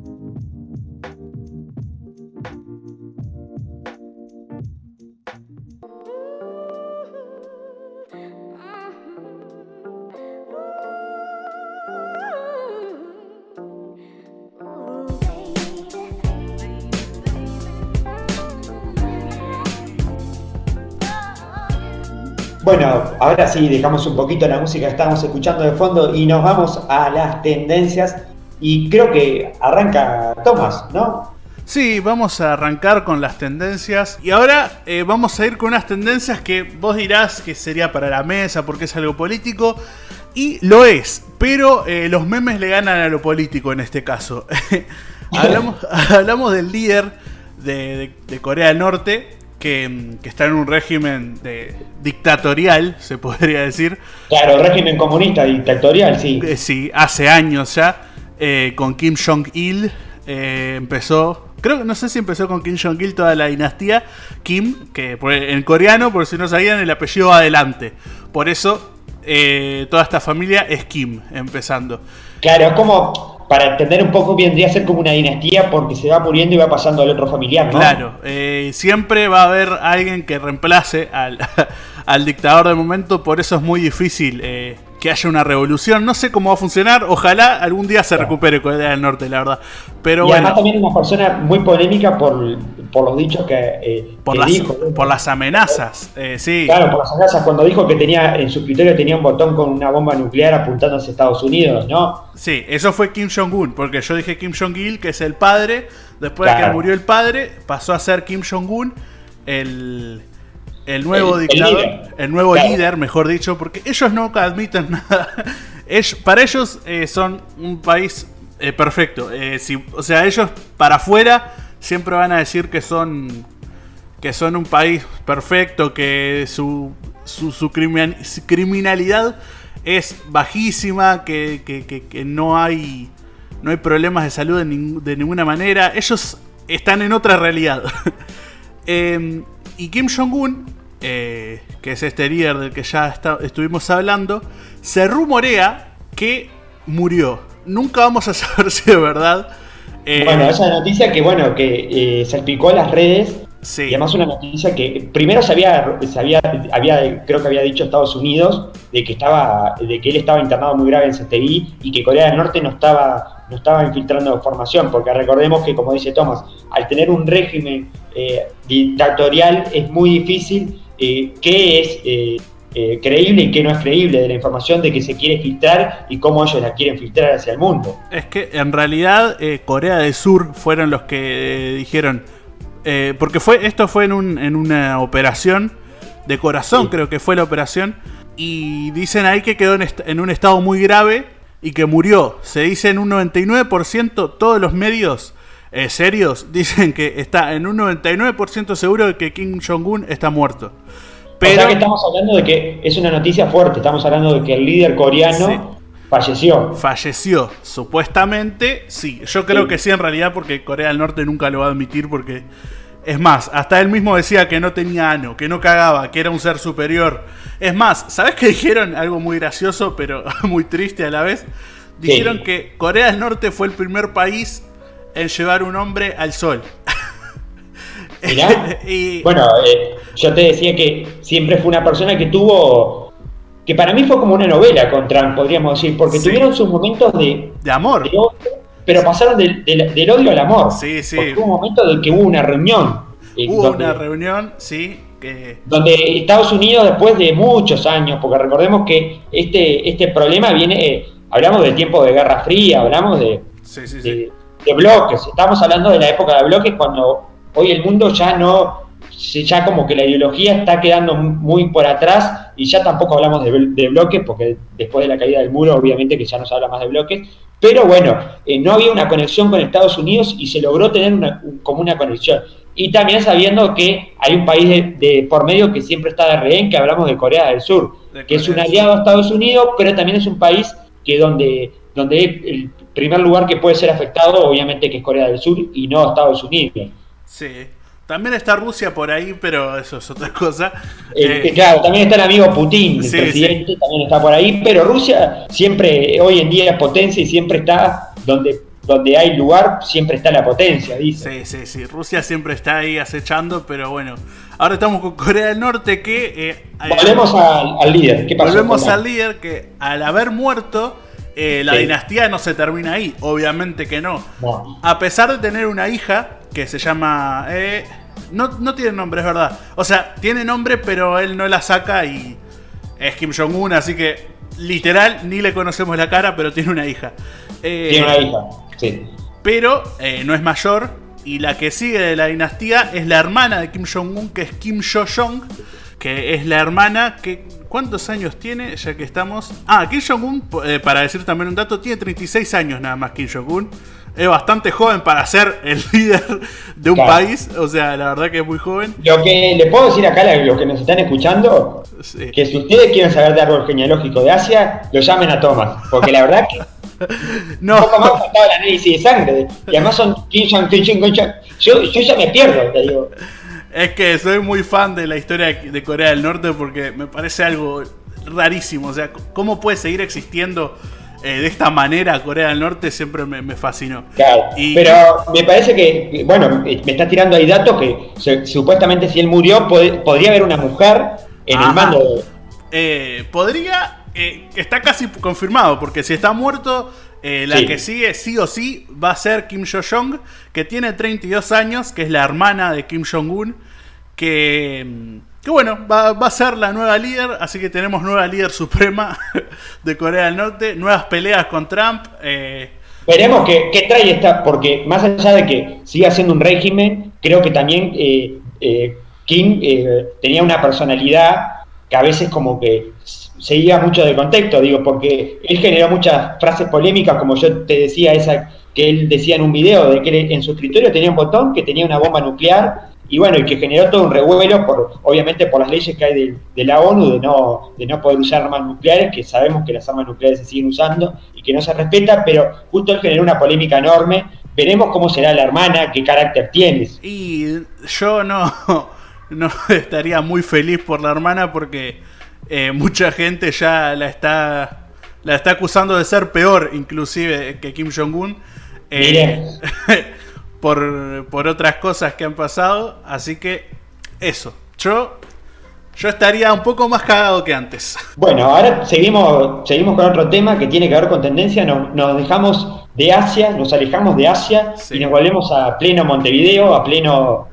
Speaker 1: Bueno, ahora sí, dejamos un poquito la música que estábamos escuchando de fondo y nos vamos a las tendencias. Y creo que arranca Tomás, ¿no?
Speaker 2: Sí, vamos a arrancar con las tendencias. Y ahora eh, vamos a ir con unas tendencias que vos dirás que sería para la mesa porque es algo político. Y lo es, pero eh, los memes le ganan a lo político en este caso. hablamos, del líder de Corea del Norte, que, está en un régimen de, dictatorial, se podría decir.
Speaker 1: Claro, régimen comunista dictatorial, sí.
Speaker 2: Eh, sí, hace años ya, eh, con Kim Jong-il eh, empezó, creo que no sé si empezó con Kim Jong-il toda la dinastía, Kim, que en coreano, por si no sabían, el apellido adelante. Por eso toda esta familia es Kim, empezando.
Speaker 1: Claro, como para entender un poco, vendría a ser como una dinastía porque se va muriendo y va pasando al otro familiar, ¿no?
Speaker 2: Claro, eh, siempre va a haber alguien que reemplace al, al dictador de momento, por eso es muy difícil eh, que haya una revolución. No sé cómo va a funcionar, ojalá algún día se recupere Corea del Norte, la verdad. Pero
Speaker 1: y además también una persona muy polémica por, los dichos que,
Speaker 2: eh, por, las, dijo. Por las amenazas, eh, sí.
Speaker 1: Claro, por las amenazas, cuando dijo que tenía en su escritorio tenía un botón con una bomba nuclear apuntando hacia Estados Unidos, ¿no?
Speaker 2: Sí, eso fue Kim Jong-un, porque yo dije Kim Jong-il, que es el padre, después de que murió el padre, pasó a ser Kim Jong-un, el el nuevo dictador, el, nuevo líder, mejor dicho, porque ellos no admiten nada. para ellos eh, son un país eh, perfecto. Eh, o sea, ellos para afuera siempre van a decir que son que son un país perfecto, que su, su, criminalidad es bajísima, que, no hay no hay problemas de salud de, de ninguna manera. Ellos están en otra realidad. Em, y Kim Jong-un, eh, que es este líder del que ya estuvimos hablando, se rumorea que murió. Nunca vamos a saber si es verdad.
Speaker 1: Eh, bueno, esa noticia que bueno, que eh, salpicó las redes. Sí. Y además una noticia que primero se había, había, creo que había dicho Estados Unidos de que estaba, de que él estaba internado muy grave en CTI y que Corea del Norte no estaba, no estaba infiltrando información, porque recordemos que como dice Thomas, al tener un régimen eh, dictatorial es muy difícil eh, qué es eh, creíble y qué no es creíble de la información de que se quiere filtrar y cómo ellos la quieren filtrar hacia el mundo.
Speaker 2: Es que en realidad Corea del Sur fueron los que dijeron, porque fue esto fue en, un, en una operación de corazón, creo que fue la operación, y dicen ahí que quedó en un estado muy grave y que murió. Se dice en un 99% todos los medios eh, serios dicen que está en un 99% seguro de que Kim Jong-un está muerto.
Speaker 1: Pero que estamos hablando de que es una noticia fuerte, estamos hablando de que el líder coreano falleció.
Speaker 2: Falleció, supuestamente, sí. Yo creo que sí en realidad porque Corea del Norte nunca lo va a admitir porque... Es más, hasta él mismo decía que no tenía ano, que no cagaba, que era un ser superior. Es más, ¿sabes qué dijeron? Algo muy gracioso, pero muy triste a la vez. Dijeron que Corea del Norte fue el primer país en llevar un hombre al sol.
Speaker 1: y... Bueno, eh, yo te decía que siempre fue una persona que tuvo. que para mí fue como una novela con Trump, podríamos decir, porque tuvieron sus momentos de.
Speaker 2: de amor.
Speaker 1: pero pasaron del, odio al amor.
Speaker 2: Sí, sí.
Speaker 1: hubo un momento en que hubo una reunión.
Speaker 2: Eh, hubo una reunión, sí.
Speaker 1: Que... Donde Estados Unidos, después de muchos años, porque recordemos que este, este problema viene. Eh, hablamos del tiempo de Guerra Fría, hablamos de. Sí, sí, sí de bloques. Estamos hablando de la época de bloques cuando hoy el mundo ya no, ya como que la ideología está quedando muy por atrás y ya tampoco hablamos de, bloques porque después de la caída del muro obviamente que ya no se habla más de bloques. Pero bueno, eh, no había una conexión con Estados Unidos y se logró tener una, como una conexión. Y también sabiendo que hay un país de, por medio que siempre está de rehén, que hablamos de Corea del Sur, que es un aliado a Estados Unidos, pero también es un país que donde, donde el primer lugar que puede ser afectado, obviamente, que es Corea del Sur y no Estados Unidos.
Speaker 2: Sí. También está Rusia por ahí, pero eso es otra cosa.
Speaker 1: Eh, eh, claro, también está el amigo Putin, el presidente, también está por ahí, pero Rusia siempre, hoy en día es potencia y siempre está donde, donde hay lugar, siempre está la potencia, dice.
Speaker 2: Sí, sí, sí, Rusia siempre está ahí acechando, pero bueno, ahora estamos con Corea del Norte que...
Speaker 1: Eh, volvemos al, líder,
Speaker 2: ¿qué pasó? Volvemos al líder que al haber muerto eh, la dinastía no se termina ahí, obviamente que no. A pesar de tener una hija que se llama... Eh, no, no, tiene nombre, es verdad. O sea, tiene nombre, pero él no la saca y es Kim Jong-un, así que literal ni le conocemos la cara, pero tiene una hija.
Speaker 1: Eh, tiene una hija, sí.
Speaker 2: Pero no es mayor y la que sigue de la dinastía es la hermana de Kim Jong-un, que es Kim Jo-jong, que es la hermana que ¿Cuántos años tiene? Ya que estamos. Ah, Kim Jong-un, eh, para decir también un dato, tiene 36 años nada más Kim Jong-un. Es bastante joven para ser el líder de un país. O sea, la verdad que es muy joven.
Speaker 1: Lo que le puedo decir acá a los que nos están escuchando, que si ustedes quieren saber de árbol genealógico de Asia, lo llamen a Thomas. Porque la verdad que
Speaker 2: no. Un poco
Speaker 1: más faltaba el análisis de sangre. Y además son Kim Jong, Kim Jong, Yo, yo ya me pierdo, te digo.
Speaker 2: Es que soy muy fan de la historia de Corea del Norte porque me parece algo rarísimo. O sea, ¿cómo puede seguir existiendo eh, de esta manera Corea del Norte? Siempre me, fascinó.
Speaker 1: Claro, pero me parece que, bueno, me está tirando ahí datos que supuestamente si él murió podría haber una mujer en el mando.
Speaker 2: Eh, podría, eh, está casi confirmado, porque si está muerto eh, la que sigue sí o sí va a ser Kim Jo-jong, que tiene 32 años, que es la hermana de Kim Jong-un, que, que bueno, va, a ser la nueva líder, así que tenemos nueva líder suprema de Corea del Norte, nuevas peleas con Trump.
Speaker 1: Eh. Veremos qué, trae esta, porque más allá de que siga siendo un régimen, creo que también eh, Kim tenía una personalidad que a veces como que seguía mucho de contexto, digo, porque él generó muchas frases polémicas, como yo te decía, esa que él decía en un video, de que en su escritorio tenía un botón que tenía una bomba nuclear, y bueno, y que generó todo un revuelo, por, obviamente por las leyes que hay de, la ONU de no, de no poder usar armas nucleares, que sabemos que las armas nucleares se siguen usando y que no se respeta, pero justo él generó una polémica enorme veremos cómo será la hermana, qué carácter tienes.
Speaker 2: Y yo no, no estaría muy feliz por la hermana porque eh, mucha gente ya la está, la está acusando de ser peor inclusive que Kim Jong-un. Eh, por, por otras cosas que han pasado. Así que eso. Yo yo estaría un poco más cagado que antes.
Speaker 1: Bueno, ahora seguimos, seguimos con otro tema que tiene que ver con tendencia. Nos, dejamos de Asia, nos alejamos de Asia y nos volvemos a pleno Montevideo, a pleno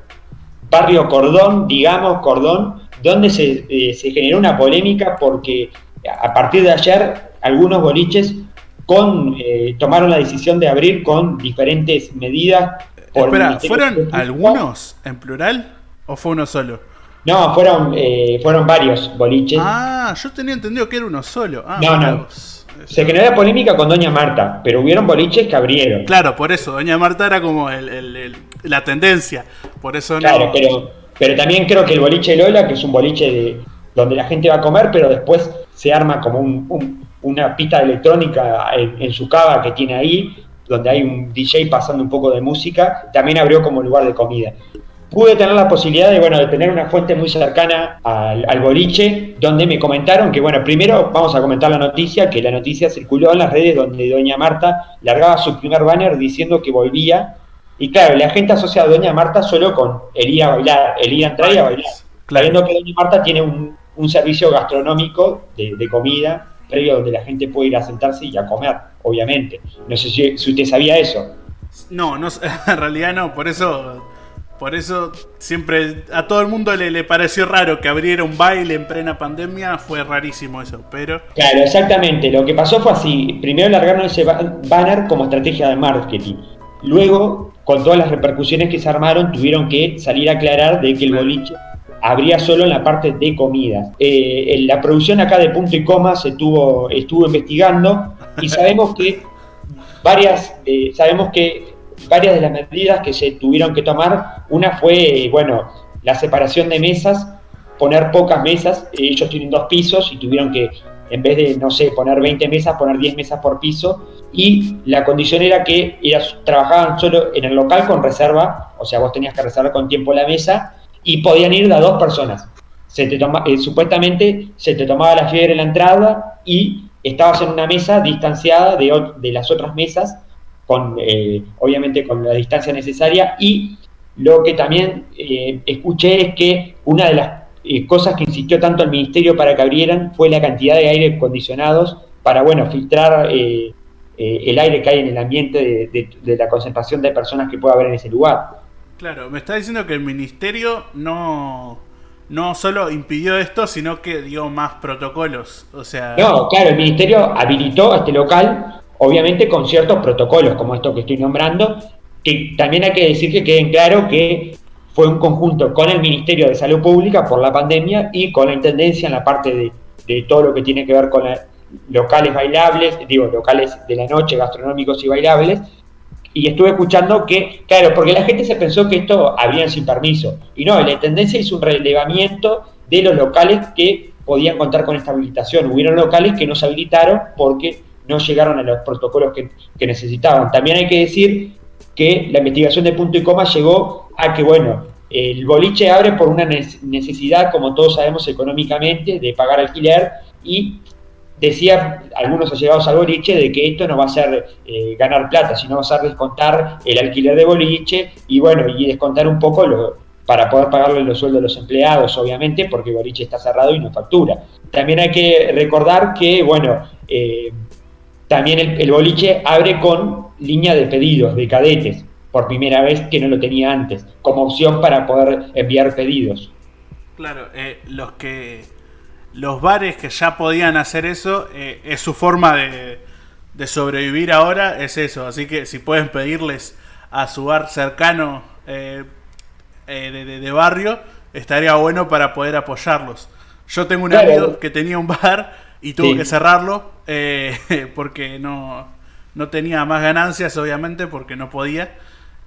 Speaker 1: barrio Cordón, digamos, Cordón, donde se, eh, se generó una polémica porque a partir de ayer algunos boliches con, eh, tomaron la decisión de abrir con diferentes medidas.
Speaker 2: Espera, ¿fueron algunos en plural o fue uno solo?
Speaker 1: No, fueron, eh, fueron varios boliches.
Speaker 2: Ah, yo tenía entendido que era uno solo. Ah,
Speaker 1: no, no. Se generó polémica con Doña Marta, pero hubieron boliches que abrieron.
Speaker 2: Claro, por eso. Doña Marta era como el, la tendencia. Por eso no.
Speaker 1: Claro, pero, pero también creo que el boliche Lola, que es un boliche de, donde la gente va a comer, pero después se arma como una pista electrónica en, su cava que tiene ahí, donde hay un DJ pasando un poco de música, también abrió como lugar de comida pude tener la posibilidad de, bueno, de tener una fuente muy cercana al, boliche, donde me comentaron que, bueno, primero vamos a comentar la noticia, que la noticia circuló en las redes donde doña Marta largaba su primer banner diciendo que volvía. Y claro, la gente asocia a doña Marta solo con el ir a bailar, el ir a entrar y a bailar. Claro. que doña Marta tiene un, servicio gastronómico de, comida previo donde la gente puede ir a sentarse y a comer, obviamente. No sé si, si usted sabía eso.
Speaker 2: No, no, en realidad no, por eso por eso siempre a todo el mundo le, le, pareció raro que abriera un baile en plena pandemia, fue rarísimo eso, pero...
Speaker 1: Claro, exactamente, lo que pasó fue así, primero largaron ese banner como estrategia de marketing, luego con todas las repercusiones que se armaron tuvieron que salir a aclarar de que el boliche abría solo en la parte de comidas. Eh, la producción acá de punto y coma se tuvo, estuvo investigando y sabemos que varias, eh, sabemos que varias de las medidas que se tuvieron que tomar, una fue, bueno, la separación de mesas, poner pocas mesas, ellos tienen dos pisos y tuvieron que, en vez de, no sé, poner 20 mesas, poner 10 mesas por piso, y la condición era que ellas trabajaban solo en el local con reserva, o sea, vos tenías que reservar con tiempo la mesa, y podían ir de dos personas. Se te eh, supuestamente se te tomaba la fiebre en la entrada y estabas en una mesa distanciada de, de las otras mesas con, eh, obviamente con la distancia necesaria y lo que también eh, escuché es que una de las eh, cosas que insistió tanto el ministerio para que abrieran fue la cantidad de aire acondicionados para, bueno, filtrar el aire que hay en el ambiente de, la concentración de personas que pueda haber en ese lugar.
Speaker 2: Claro, me está diciendo que el ministerio no, no solo impidió esto, sino que dio más protocolos. O sea.
Speaker 1: No, claro, el ministerio habilitó este local obviamente con ciertos protocolos como estos que estoy nombrando, que también hay que decir que queden claro que fue un conjunto con el Ministerio de Salud Pública por la pandemia y con la Intendencia en la parte de, todo lo que tiene que ver con locales bailables, digo, locales de la noche, gastronómicos y bailables, y estuve escuchando que, claro, porque la gente se pensó que esto habrían sin permiso, y no, la Intendencia hizo un relevamiento de los locales que podían contar con esta habilitación. Hubieron locales que no se habilitaron porque no llegaron a los protocolos que, necesitaban. También hay que decir que la investigación de punto y coma llegó a que, bueno, el boliche abre por una necesidad, como todos sabemos económicamente, de pagar alquiler y decía algunos allegados al boliche de que esto no va a ser eh, ganar plata, sino va a ser descontar el alquiler de boliche y bueno, y descontar un poco lo, para poder pagarle los sueldos a los empleados, obviamente, porque el boliche está cerrado y no factura. También hay que recordar que, bueno, eh, también el, boliche abre con línea de pedidos de cadetes, por primera vez que no lo tenía antes, como opción para poder enviar pedidos.
Speaker 2: Claro, eh, los que los bares que ya podían hacer eso, eh, es su forma de, sobrevivir ahora, es eso. Así que si pueden pedirles a su bar cercano eh, de, barrio, estaría bueno para poder apoyarlos. Yo tengo un amigo que tenía un bar y tuvo que cerrarlo eh, porque no, no tenía más ganancias, obviamente, porque no podía.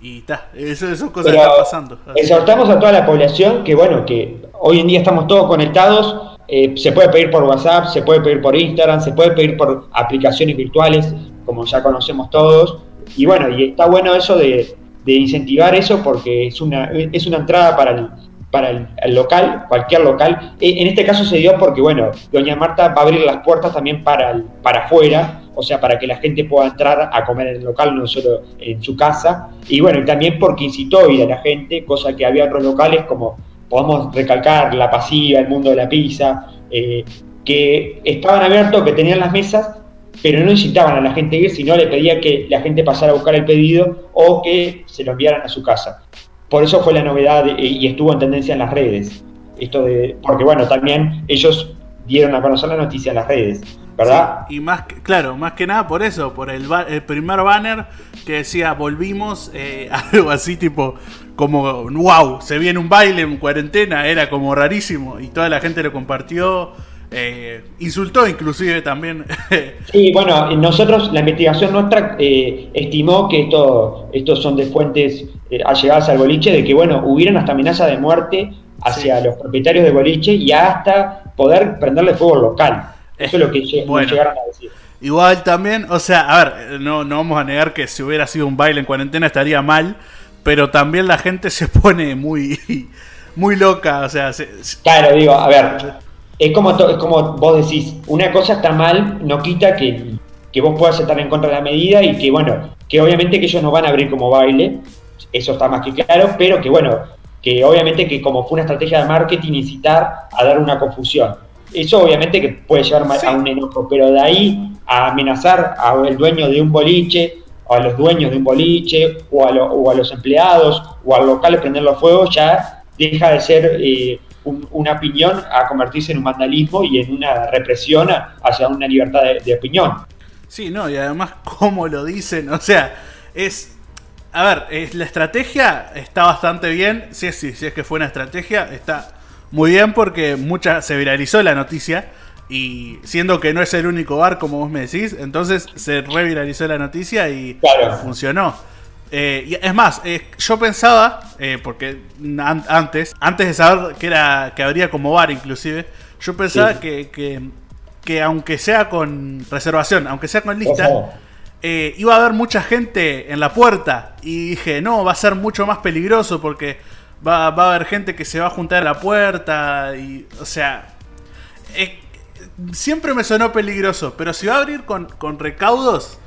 Speaker 2: Y está, eso, es cosas que están pasando.
Speaker 1: Exhortamos a toda la población que, bueno, que hoy en día estamos todos conectados. Eh, se puede pedir por WhatsApp, se puede pedir por Instagram, se puede pedir por aplicaciones virtuales, como ya conocemos todos. Y bueno, y está bueno eso de, de incentivar eso porque es una, es una entrada para el, para el, local, cualquier local. E, en este caso se dio porque, bueno, doña Marta va a abrir las puertas también para, para afuera, o sea, para que la gente pueda entrar a comer en el local, no solo en su casa. Y bueno, también porque incitó a ir a la gente, cosa que había otros locales como, podemos recalcar, La Pasiva, El Mundo de la Pizza, eh, que estaban abiertos, que tenían las mesas, pero no incitaban a la gente a ir, sino le pedía que la gente pasara a buscar el pedido o que se lo enviaran a su casa. Por eso fue la novedad y estuvo en tendencia en las redes. Esto porque bueno, también ellos dieron a conocer la noticia en las redes, ¿verdad?
Speaker 2: y más, claro, más que nada por eso, por el, el primer banner que decía volvimos, eh, algo así tipo como wow, se viene un baile en cuarentena, era como rarísimo y toda la gente lo compartió. Eh, insultó inclusive también.
Speaker 1: sí, bueno, nosotros, la investigación nuestra eh, estimó que esto, estos son de fuentes eh, allegadas al boliche, de que, bueno, hubieran hasta amenaza de muerte hacia los propietarios de boliche y hasta poder prenderle fuego local. Eso es lo que llegaron a decir.
Speaker 2: Igual también, o sea, a ver, no, no vamos a negar que si hubiera sido un baile en cuarentena estaría mal, pero también la gente se pone muy, muy loca, o sea...
Speaker 1: claro, digo, a ver, es como, es como vos decís, una cosa está mal, no quita que, vos puedas estar en contra de la medida y que, bueno, que obviamente que ellos no van a abrir como baile, eso está más que claro, pero que, bueno, que obviamente que como fue una estrategia de marketing incitar a dar una confusión. Eso obviamente que puede llevar a un enojo, pero de ahí a amenazar al dueño de un boliche, o a los dueños de un boliche, o a, o a los empleados, o al local prenderlo a fuego, ya deja de ser eh, una opinión a convertirse en un vandalismo y en una represión hacia una libertad de, opinión.
Speaker 2: Sí, no, y además, ¿cómo lo dicen? O sea, es. A ver, es, la estrategia está bastante bien. Sí, sí, sí, es que fue una estrategia, está muy bien porque mucha se viralizó la noticia. Y siendo que no es el único bar, como vos me decís, entonces se reviralizó la noticia y funcionó. Eh, y es más, eh, yo pensaba, eh, porque antes, antes de saber que era que habría como bar inclusive, yo pensaba que, que, aunque sea con reservación, aunque sea con lista, iba a haber mucha gente en la puerta. Y dije, no, va a ser mucho más peligroso porque va, va a haber gente que se va a juntar a la puerta. Y, o sea, siempre me sonó peligroso, pero si va a abrir con, con recaudos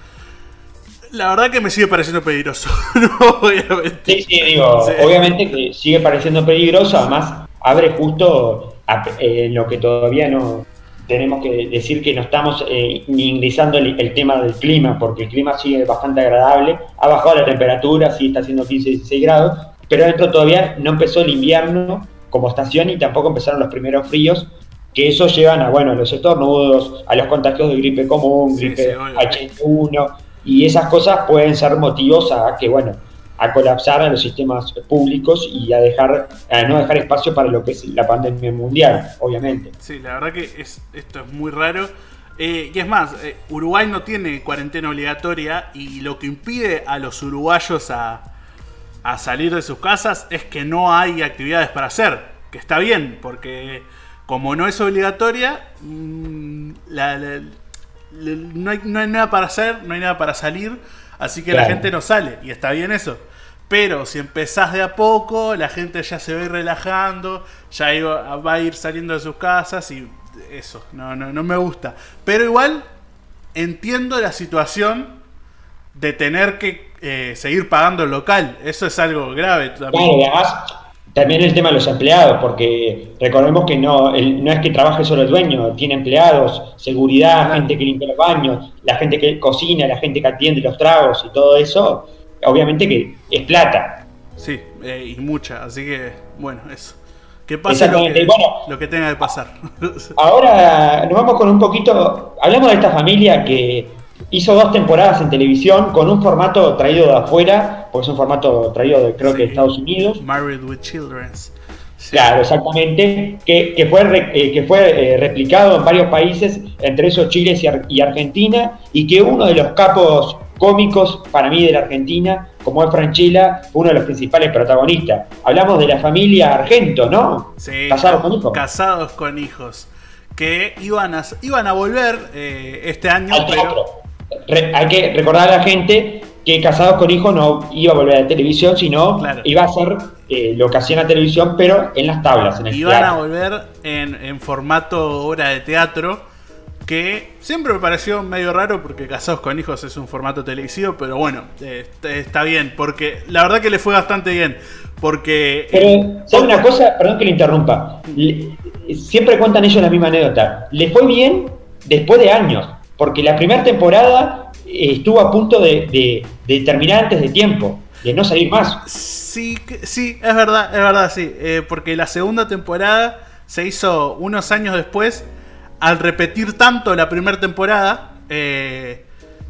Speaker 2: la verdad que me sigue pareciendo peligroso.
Speaker 1: obviamente. Sí, sí, digo, obviamente que sigue pareciendo peligroso, además abre justo en lo que todavía no tenemos que decir que no estamos eh, ingresando el, tema del clima, porque el clima sigue bastante agradable, ha bajado la temperatura, sí está haciendo 15, 16 grados, pero dentro todavía no empezó el invierno como estación y tampoco empezaron los primeros fríos, que eso llevan a, bueno, a los estornudos, a los contagios de gripe común, gripe H1, y esas cosas pueden ser motivos a que, bueno, a colapsar a los sistemas públicos y a dejar a no dejar espacio para lo que es la pandemia mundial, obviamente.
Speaker 2: Sí, la verdad que es, esto es muy raro. Eh, y es más, eh, Uruguay no tiene cuarentena obligatoria y lo que impide a los uruguayos a, a salir de sus casas es que no hay actividades para hacer, que está bien, porque como no es obligatoria, mm, la no hay, nada para hacer, no hay nada para salir, así que la gente no sale, y está bien eso. Pero si empezás de a poco, la gente ya se va a ir relajando, ya va a ir saliendo de sus casas y eso, no, no, no me gusta. Pero igual entiendo la situación de tener que eh, seguir pagando el local, eso es algo grave.
Speaker 1: También. También el tema de los empleados, porque recordemos que no, no es que trabaje solo el dueño, tiene empleados, seguridad, gente que limpia los baños, la gente que cocina, la gente que atiende los tragos y todo eso, obviamente que es plata.
Speaker 2: Sí, eh, y mucha, así que bueno, eso. Que pase lo que, lo que tenga que pasar.
Speaker 1: Ahora nos vamos con un poquito, hablamos de esta familia que hizo dos temporadas en televisión con un formato traído de afuera, porque es un formato traído de, creo que de Estados Unidos.
Speaker 2: Married with Children.
Speaker 1: Claro, exactamente, que, fue, eh, que fue eh, replicado en varios países, entre esos Chile y, Argentina, y que uno de los capos cómicos para mí de la Argentina, como es Franchella, uno de los principales protagonistas. Hablamos de la familia Argento, ¿no?
Speaker 2: Sí, casados con hijos. Casados con hijos, que iban a, iban a volver eh, este año,
Speaker 1: pero hay que recordar a la gente que Casados con Hijos no iba a volver a la televisión, sino iba a ser eh, lo que hacía en la televisión, pero en las tablas. En el
Speaker 2: Iban a volver en, formato obra de teatro, que siempre me pareció medio raro porque Casados con Hijos es un formato televisivo, pero bueno, eh, está bien, porque la verdad que le fue bastante bien. Porque.
Speaker 1: Pero, ¿sabe una cosa? Perdón que le interrumpa. siempre cuentan ellos la misma anécdota. Le fue bien después de años, porque la primera temporada estuvo a punto de, terminar antes de tiempo, de no salir más.
Speaker 2: Sí, sí, es verdad, es verdad, sí. Eh, porque la segunda temporada se hizo unos años después, al repetir tanto la primera temporada, eh,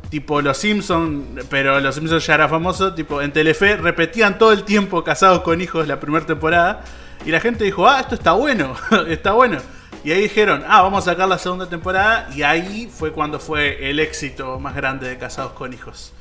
Speaker 2: tipo Los Simpsons, pero Los Simpsons ya era famoso, tipo en Telefe repetían todo el tiempo casados con hijos la primera temporada, y la gente dijo, ah, esto está bueno, está bueno. Y ahí dijeron, ah, vamos a sacar la segunda temporada. Y ahí fue cuando fue el éxito más grande de Casados con Hijos.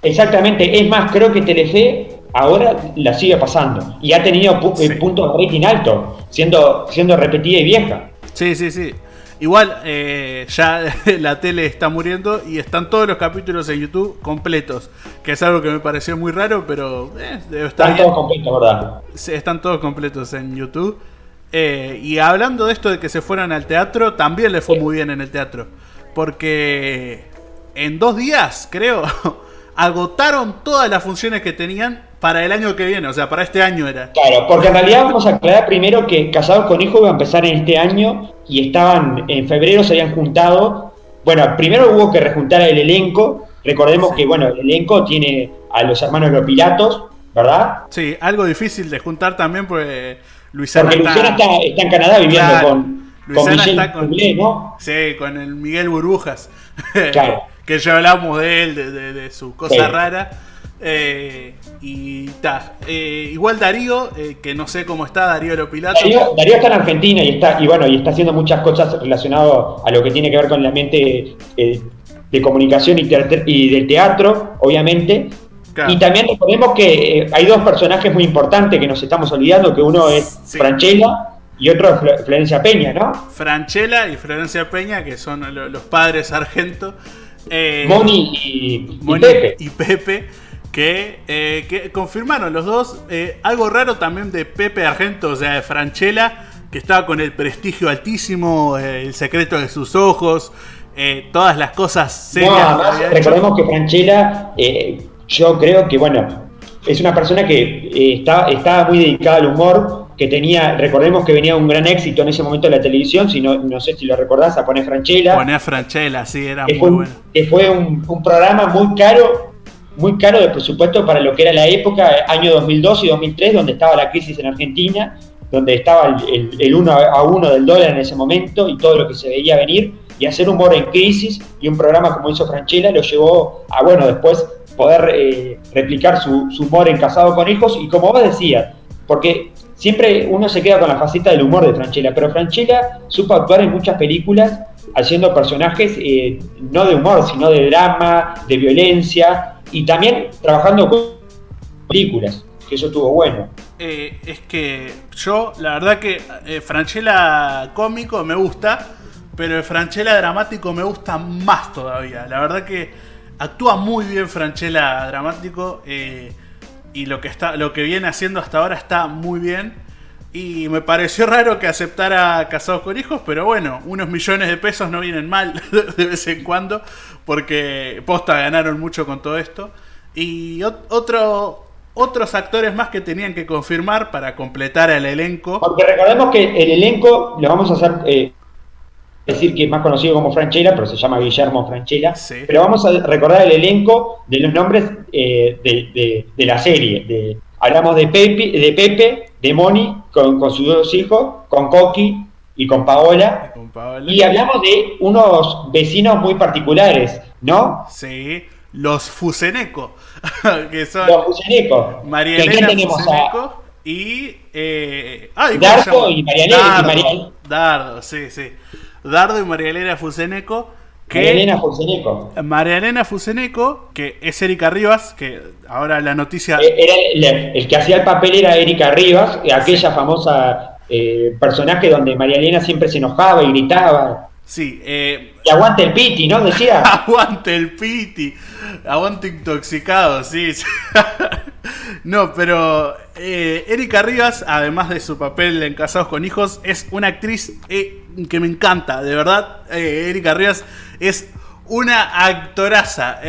Speaker 1: Exactamente, es más, creo que Telefe ahora la sigue pasando. Y ha tenido puntos de rating alto, siendo, siendo repetida y vieja.
Speaker 2: Sí, sí, sí. Igual, eh, ya la tele está muriendo y están todos los capítulos en YouTube completos. Que es algo que me pareció muy raro, pero
Speaker 1: eh, Están todos completos, ¿verdad?
Speaker 2: Están todos completos en YouTube. Eh, y hablando de esto de que se fueran al teatro, también le fue muy bien en el teatro. Porque en dos días, creo, agotaron todas las funciones que tenían para el año que viene, o sea, para este año era.
Speaker 1: Claro, porque en realidad vamos a aclarar primero que Casados con Hijos iba a empezar en este año y estaban, en febrero se habían juntado. Bueno, primero hubo que rejuntar el elenco. Recordemos que, bueno, el elenco tiene a los hermanos de los Pilatos, ¿verdad?
Speaker 2: Sí, algo difícil de juntar también porque
Speaker 1: Luisana Porque está, está, en Canadá viviendo con, con Miguel
Speaker 2: con, ¿no? Sí, con el Miguel Burbujas. Claro. que ya hablamos de él, de, su cosa rara. Eh, y está. Eh, igual Darío, eh, que no sé cómo está, Darío Lopilato.
Speaker 1: Darío, Darío está en Argentina y está, y bueno, y está haciendo muchas cosas relacionadas a lo que tiene que ver con el ambiente de comunicación y, y del teatro, obviamente. Y también recordemos que eh, hay dos personajes muy importantes que nos estamos olvidando, que uno es Franchella y otro es Florencia Peña, ¿no?
Speaker 2: Franchella y Florencia Peña, que son los padres Argento.
Speaker 1: Eh, Moni, y, Pepe.
Speaker 2: Y Pepe. Que, eh, que confirmaron los dos. algo raro también de Pepe Argento, o sea, de Franchella, que estaba con el prestigio altísimo, el secreto de sus ojos, todas las cosas
Speaker 1: serias. recordemos que Franchella yo creo que, bueno, es una persona que eh, está, estaba muy dedicada al humor, que tenía, recordemos que venía un gran éxito en ese momento de la televisión, si no, no sé si lo recordás, a poner Franchella.
Speaker 2: Poner Franchella, sí, era muy
Speaker 1: fue,
Speaker 2: bueno.
Speaker 1: Que fue un, programa muy caro, muy caro de presupuesto para lo que era la época, año 2002 y 2003, donde estaba la crisis en Argentina, donde estaba el, el, uno a uno del dólar en ese momento y todo lo que se veía venir, y hacer humor en crisis y un programa como hizo Franchella lo llevó a, bueno, después poder eh, replicar su, humor en Casado con Hijos y como vos decías, porque siempre uno se queda con la faceta del humor de Franchella, pero Franchella supo actuar en muchas películas haciendo personajes eh, no de humor, sino de drama, de violencia y también trabajando con películas, que eso estuvo bueno.
Speaker 2: Eh, es que yo, la verdad que Franchella cómico me gusta, pero el Franchella dramático me gusta más todavía. La verdad que Actúa muy bien Franchella dramático eh, y lo que, está, lo que viene haciendo hasta ahora está muy bien. Y me pareció raro que aceptara Casados con Hijos, pero bueno, unos millones de pesos no vienen mal de vez en cuando, porque posta ganaron mucho con todo esto. Y otro, otros actores más que tenían que confirmar para completar el elenco.
Speaker 1: Porque recordemos que el elenco lo vamos a hacer eh, decir que es más conocido como Franchella, pero se llama Guillermo Franchella. Pero vamos a recordar el elenco de los nombres eh, de, la serie. De, hablamos de Pepe, de, Pepe, de Moni, con, sus dos hijos, con Coqui y con Paola. Y, hablamos de unos vecinos muy particulares, ¿no?
Speaker 2: Sí, los Fuseneco. que son
Speaker 1: los Fuseneco.
Speaker 2: María Elena Fuseneco y... Eh,
Speaker 1: Dardo y María
Speaker 2: Dardo, sí, sí. Dardo y María Elena Fuseneco.
Speaker 1: Que, María Elena Fuseneco.
Speaker 2: María Elena Fuseneco, que es Erika Rivas, que ahora la noticia.
Speaker 1: Eh, era el, que hacía el papel era Erika Rivas, aquella famosa eh, personaje donde María Elena siempre se enojaba y gritaba.
Speaker 2: Sí. Eh,
Speaker 1: y aguante el piti, ¿no? Decía.
Speaker 2: aguante el piti. Aguante intoxicado, sí. no, pero eh, Erika Rivas, además de su papel en Casados con Hijos, es una actriz eh, que me encanta. De verdad, eh, Erika Rivas es una actoraza.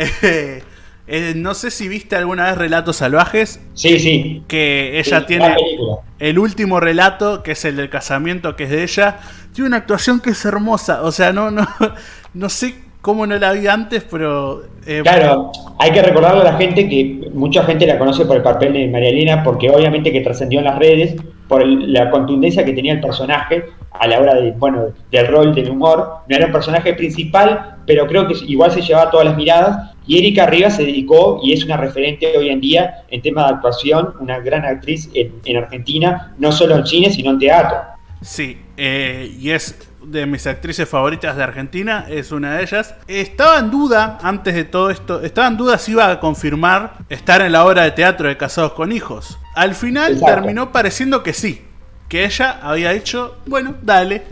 Speaker 2: no sé si viste alguna vez Relatos Salvajes.
Speaker 1: Sí, sí.
Speaker 2: Que ella tiene el último relato, que es el del casamiento, que es de ella tiene una actuación que es hermosa. O sea, no, no, no sé cómo no la vi antes, pero.
Speaker 1: Eh, claro, hay que recordarle a la gente que mucha gente la conoce por el papel de María Elena, porque obviamente que trascendió en las redes por la contundencia que tenía el personaje a la hora de, bueno, del rol, del humor. No era un personaje principal, pero creo que igual se llevaba todas las miradas. Y Erika Rivas se dedicó y es una referente hoy en día en tema de actuación, una gran actriz en, en Argentina, no solo en cine, sino en teatro.
Speaker 2: Sí, eh, y es de mis actrices favoritas de Argentina, es una de ellas. Estaba en duda, antes de todo esto, estaba en duda si iba a confirmar estar en la obra de teatro de Casados con Hijos. Al final terminó pareciendo que sí, que ella había dicho, bueno, dale,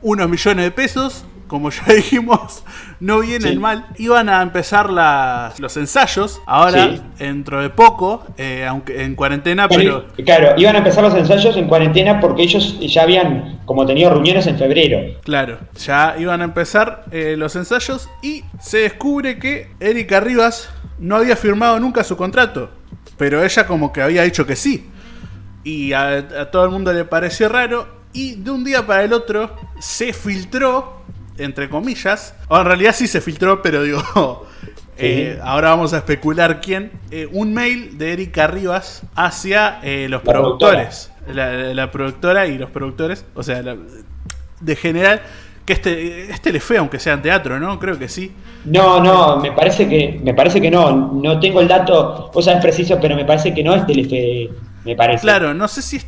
Speaker 2: unos millones de pesos, como ya dijimos, no vienen mal. Iban a empezar las, los ensayos, ahora dentro de poco, eh, aunque en cuarentena, pero...
Speaker 1: Claro, iban a empezar los ensayos en cuarentena porque ellos ya habían como tenido reuniones en febrero.
Speaker 2: Claro, ya iban a empezar eh, los ensayos y se descubre que Erika Rivas no había firmado nunca su contrato, pero ella como que había dicho que sí. Y a todo el mundo le pareció raro y de un día para el otro se filtró entre comillas. O en realidad sí se filtró, pero digo, eh, ahora vamos a especular quién. Eh, un mail de Erika Rivas hacia eh, los productores. La, productora y los productores. O sea, de general. Que este, este le fue, aunque sea en teatro, ¿no? Creo que sí.
Speaker 1: No, no, me parece que, me parece que no. No tengo el dato, vos sabés preciso, pero me parece que no es Telefe, me parece.
Speaker 2: Claro, no sé si es,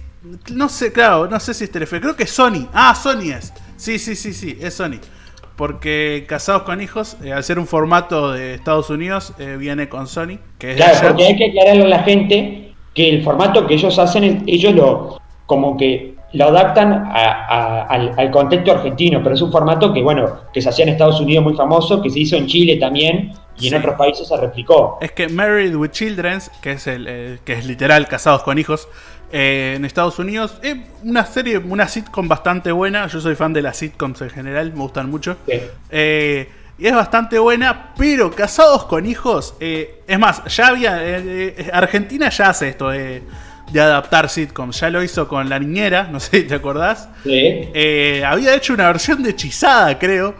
Speaker 2: no sé, claro, no sé si es Telefe. Creo que es Sony. Ah, Sony es. Sí, sí, sí, sí, es Sony porque Casados con Hijos, eh, al ser un formato de Estados Unidos, eh, viene con Sony.
Speaker 1: Que claro, porque hay que aclararle a la gente que el formato que ellos hacen, ellos lo como que lo adaptan al, contexto argentino, pero es un formato que, bueno, que se hacía en Estados Unidos muy famoso, que se hizo en Chile también y en otros países se replicó.
Speaker 2: Es que Married with Children, que es, el, eh, que es literal Casados con Hijos, eh, en Estados Unidos. Es una serie, una sitcom bastante buena. Yo soy fan de las sitcoms en general, me gustan mucho. Eh, y es bastante buena, pero Casados con Hijos. Eh, es más, ya había. Argentina ya hace esto de, adaptar sitcoms. Ya lo hizo con La Niñera, no sé si te acordás. había hecho una versión de Hechizada, creo.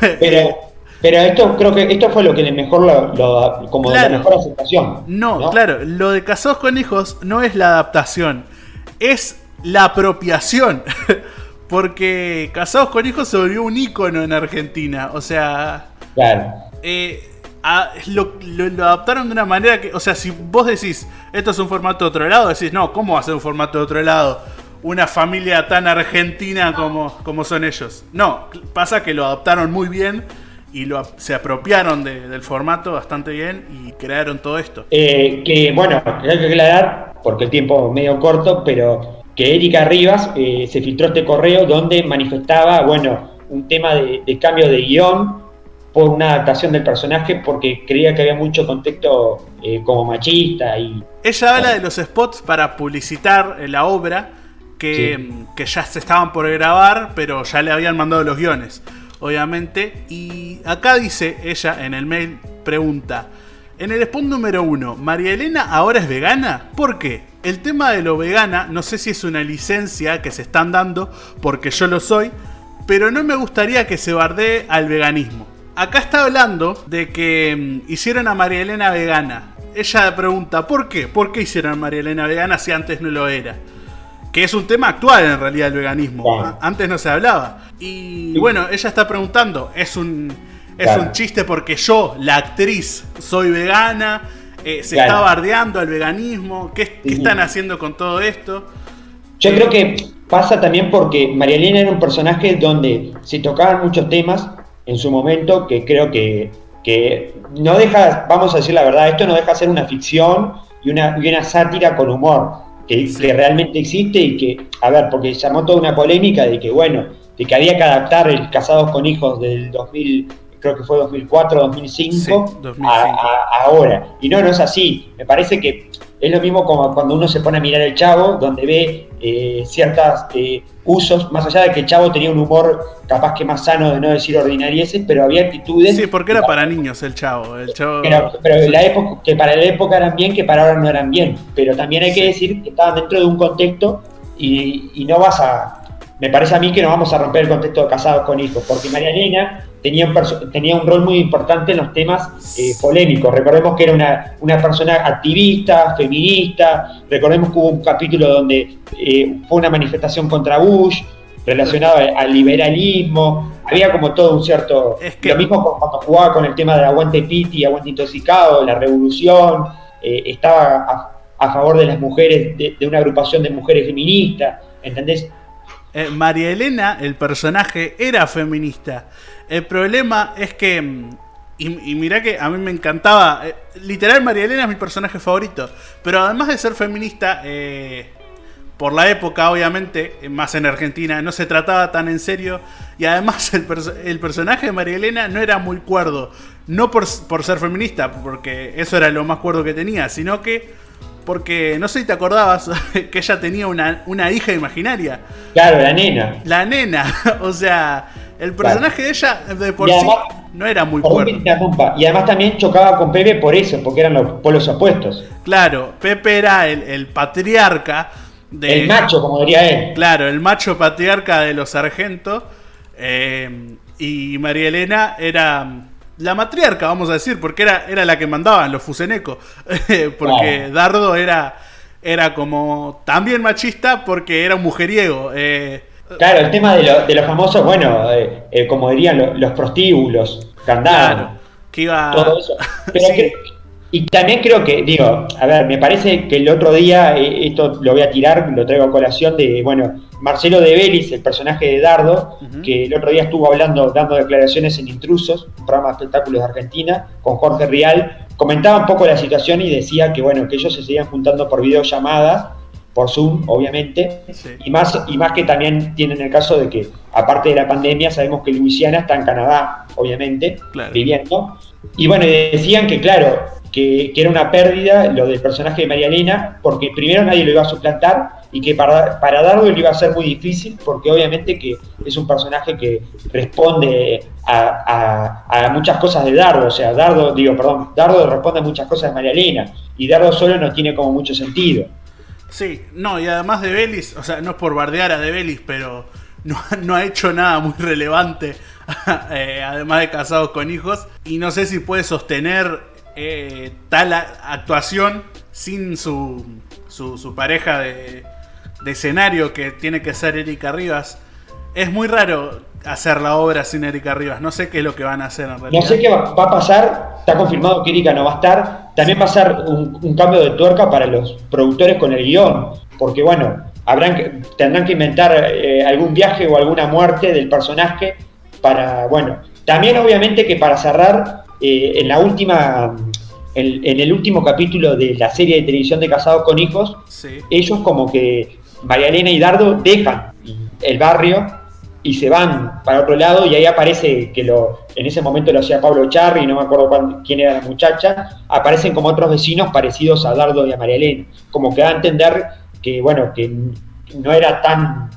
Speaker 1: Pero. Pero esto creo que esto fue lo que le mejor lo, como la mejor aceptación.
Speaker 2: No, claro, lo de Casados con Hijos no es la adaptación, es la apropiación. Porque Casados con Hijos se volvió un ícono en Argentina. O sea.
Speaker 1: Claro.
Speaker 2: Eh, lo, adaptaron de una manera que. O sea, si vos decís, esto es un formato de otro lado, decís, no, ¿cómo va a ser un formato de otro lado? Una familia tan argentina como, como son ellos. No, pasa que lo adaptaron muy bien y lo, se apropiaron del formato bastante bien y crearon todo esto.
Speaker 1: Eh, que bueno, hay que aclarar, porque el tiempo es medio corto, pero que Erika Rivas eh, se filtró este correo donde manifestaba, bueno, un tema de, cambio de guion por una adaptación del personaje porque creía que había mucho contexto eh, como machista y...
Speaker 2: Ella habla de los spots para publicitar la obra que, que ya se estaban por grabar, pero ya le habían mandado los guiones obviamente. Y acá dice ella en el mail, pregunta, en el spot número uno, ¿María Elena ahora es vegana? ¿Por qué? El tema de lo vegana, no sé si es una licencia que se están dando, porque yo lo soy, pero no me gustaría que se bardee al veganismo. Acá está hablando de que mm, hicieron a María Elena vegana. Ella pregunta, ¿por qué? ¿Por qué hicieron a María Elena vegana si antes no lo era? Que es un tema actual en realidad el veganismo. Antes no se hablaba. Y, bueno, ella está preguntando, ¿es un, es un chiste porque yo, la actriz, soy vegana? Eh, ¿Se está bardeando al veganismo? ¿Qué, están haciendo con todo esto?
Speaker 1: Yo creo que pasa también porque María Elena era un personaje donde se tocaban muchos temas en su momento que creo que, que no deja, vamos a decir la verdad, esto no deja de ser una ficción y una, y una sátira con humor que, realmente existe y que, a ver, porque llamó toda una polémica de que, bueno, de que había que adaptar el Casados con Hijos del 2000, creo que fue 2004, 2005, A, ahora. Y no, no es así. Me parece que es lo mismo como cuando uno se pone a mirar el Chavo, donde ve eh, ciertos eh, usos, más allá de que el Chavo tenía un humor capaz que más sano de no decir ordinarieses, pero había actitudes...
Speaker 2: Sí, porque era para niños el Chavo. El chavo
Speaker 1: pero, la época, que para la época eran bien, que para ahora no eran bien. Pero también hay que decir que estaban dentro de un contexto y, y no vas a... Me parece a mí que no vamos a romper el contexto de casados con hijos, porque María Elena tenía un, tenía un rol muy importante en los temas eh, polémicos. Recordemos que era una, una, persona activista, feminista, recordemos que hubo un capítulo donde eh, fue una manifestación contra Bush, relacionado al, liberalismo, había como todo un cierto... Lo mismo cuando jugaba con el tema del aguante piti, aguante intoxicado, la revolución, eh, estaba a, favor de las mujeres, de, de una agrupación de mujeres feministas, ¿entendés?
Speaker 2: María Elena, el personaje, era feminista. El problema es que. Y, mirá que a mí me encantaba. Eh, literal, María Elena es mi personaje favorito. Pero además de ser feminista, eh, por la época, obviamente, más en Argentina, no se trataba tan en serio. Y además, el, personaje de María Elena no era muy cuerdo. No por, ser feminista, porque eso era lo más cuerdo que tenía, sino que porque no sé si te acordabas que ella tenía una, una hija imaginaria.
Speaker 1: Claro, la nena.
Speaker 2: La nena, o sea, el personaje de ella, de por sí, no era muy fuerte.
Speaker 1: Y además también chocaba con Pepe por eso, porque eran los polos opuestos.
Speaker 2: Claro, Pepe era el, patriarca.
Speaker 1: De, el macho, como diría él.
Speaker 2: Claro, el macho patriarca de los sargentos. Eh, y María Elena era la matriarca, vamos a decir, porque era, era la que mandaban los fusenecos. porque Dardo era, era como también machista porque era un mujeriego. Eh,
Speaker 1: Claro, el tema de, los famosos, bueno, eh, eh, como dirían los prostíbulos, candados,
Speaker 2: que iba...
Speaker 1: todo eso. y también creo que, digo, a ver, me parece que el otro día, eh, esto lo voy a tirar, lo traigo a colación de, bueno, Marcelo de Belis, el personaje de Dardo, que el otro día estuvo hablando, dando declaraciones en Intrusos, un programa de espectáculos de Argentina, con Jorge Rial, comentaba un poco la situación y decía que, bueno, que ellos se seguían juntando por videollamadas por Zoom, obviamente, y, más, y más que también tienen el caso de que, aparte de la pandemia, sabemos que Luisiana está en Canadá, obviamente, viviendo, y bueno, decían que, claro, que, era una pérdida lo del personaje de María Elena, porque primero nadie lo iba a suplantar y que para, para Dardo le iba a ser muy difícil, porque obviamente que es un personaje que responde a, a, muchas cosas de Dardo, o sea, Dardo, digo, perdón, Dardo responde a muchas cosas de María Elena, y Dardo solo no tiene como mucho sentido.
Speaker 2: Sí, no, y además de Belis, o sea, no es por bardear a De Belis, pero no, ha hecho nada muy relevante, eh, además de casados con hijos, y no sé si puede sostener eh, tal actuación sin su, su, pareja de, de, escenario que tiene que ser Erika Rivas. Es muy raro hacer la obra sin Erika Rivas. No sé qué es lo que van a hacer en realidad.
Speaker 1: No sé qué va, a pasar. Está confirmado que Erika no va a estar. También va a ser un, cambio de tuerca para los productores con el guion. Porque, bueno, habrán que, tendrán que inventar eh, algún viaje o alguna muerte del personaje para, bueno, también obviamente que para cerrar, eh, en la última, en, el último capítulo de la serie de televisión de Casados con Hijos, ellos como que María Elena y Dardo dejan el barrio y se van para otro lado y ahí aparece que lo en ese momento lo hacía Pablo Charri, no me acuerdo quién era la muchacha, aparecen como otros vecinos parecidos a Dardo y a María Elena, como que da a entender que bueno, que no era tan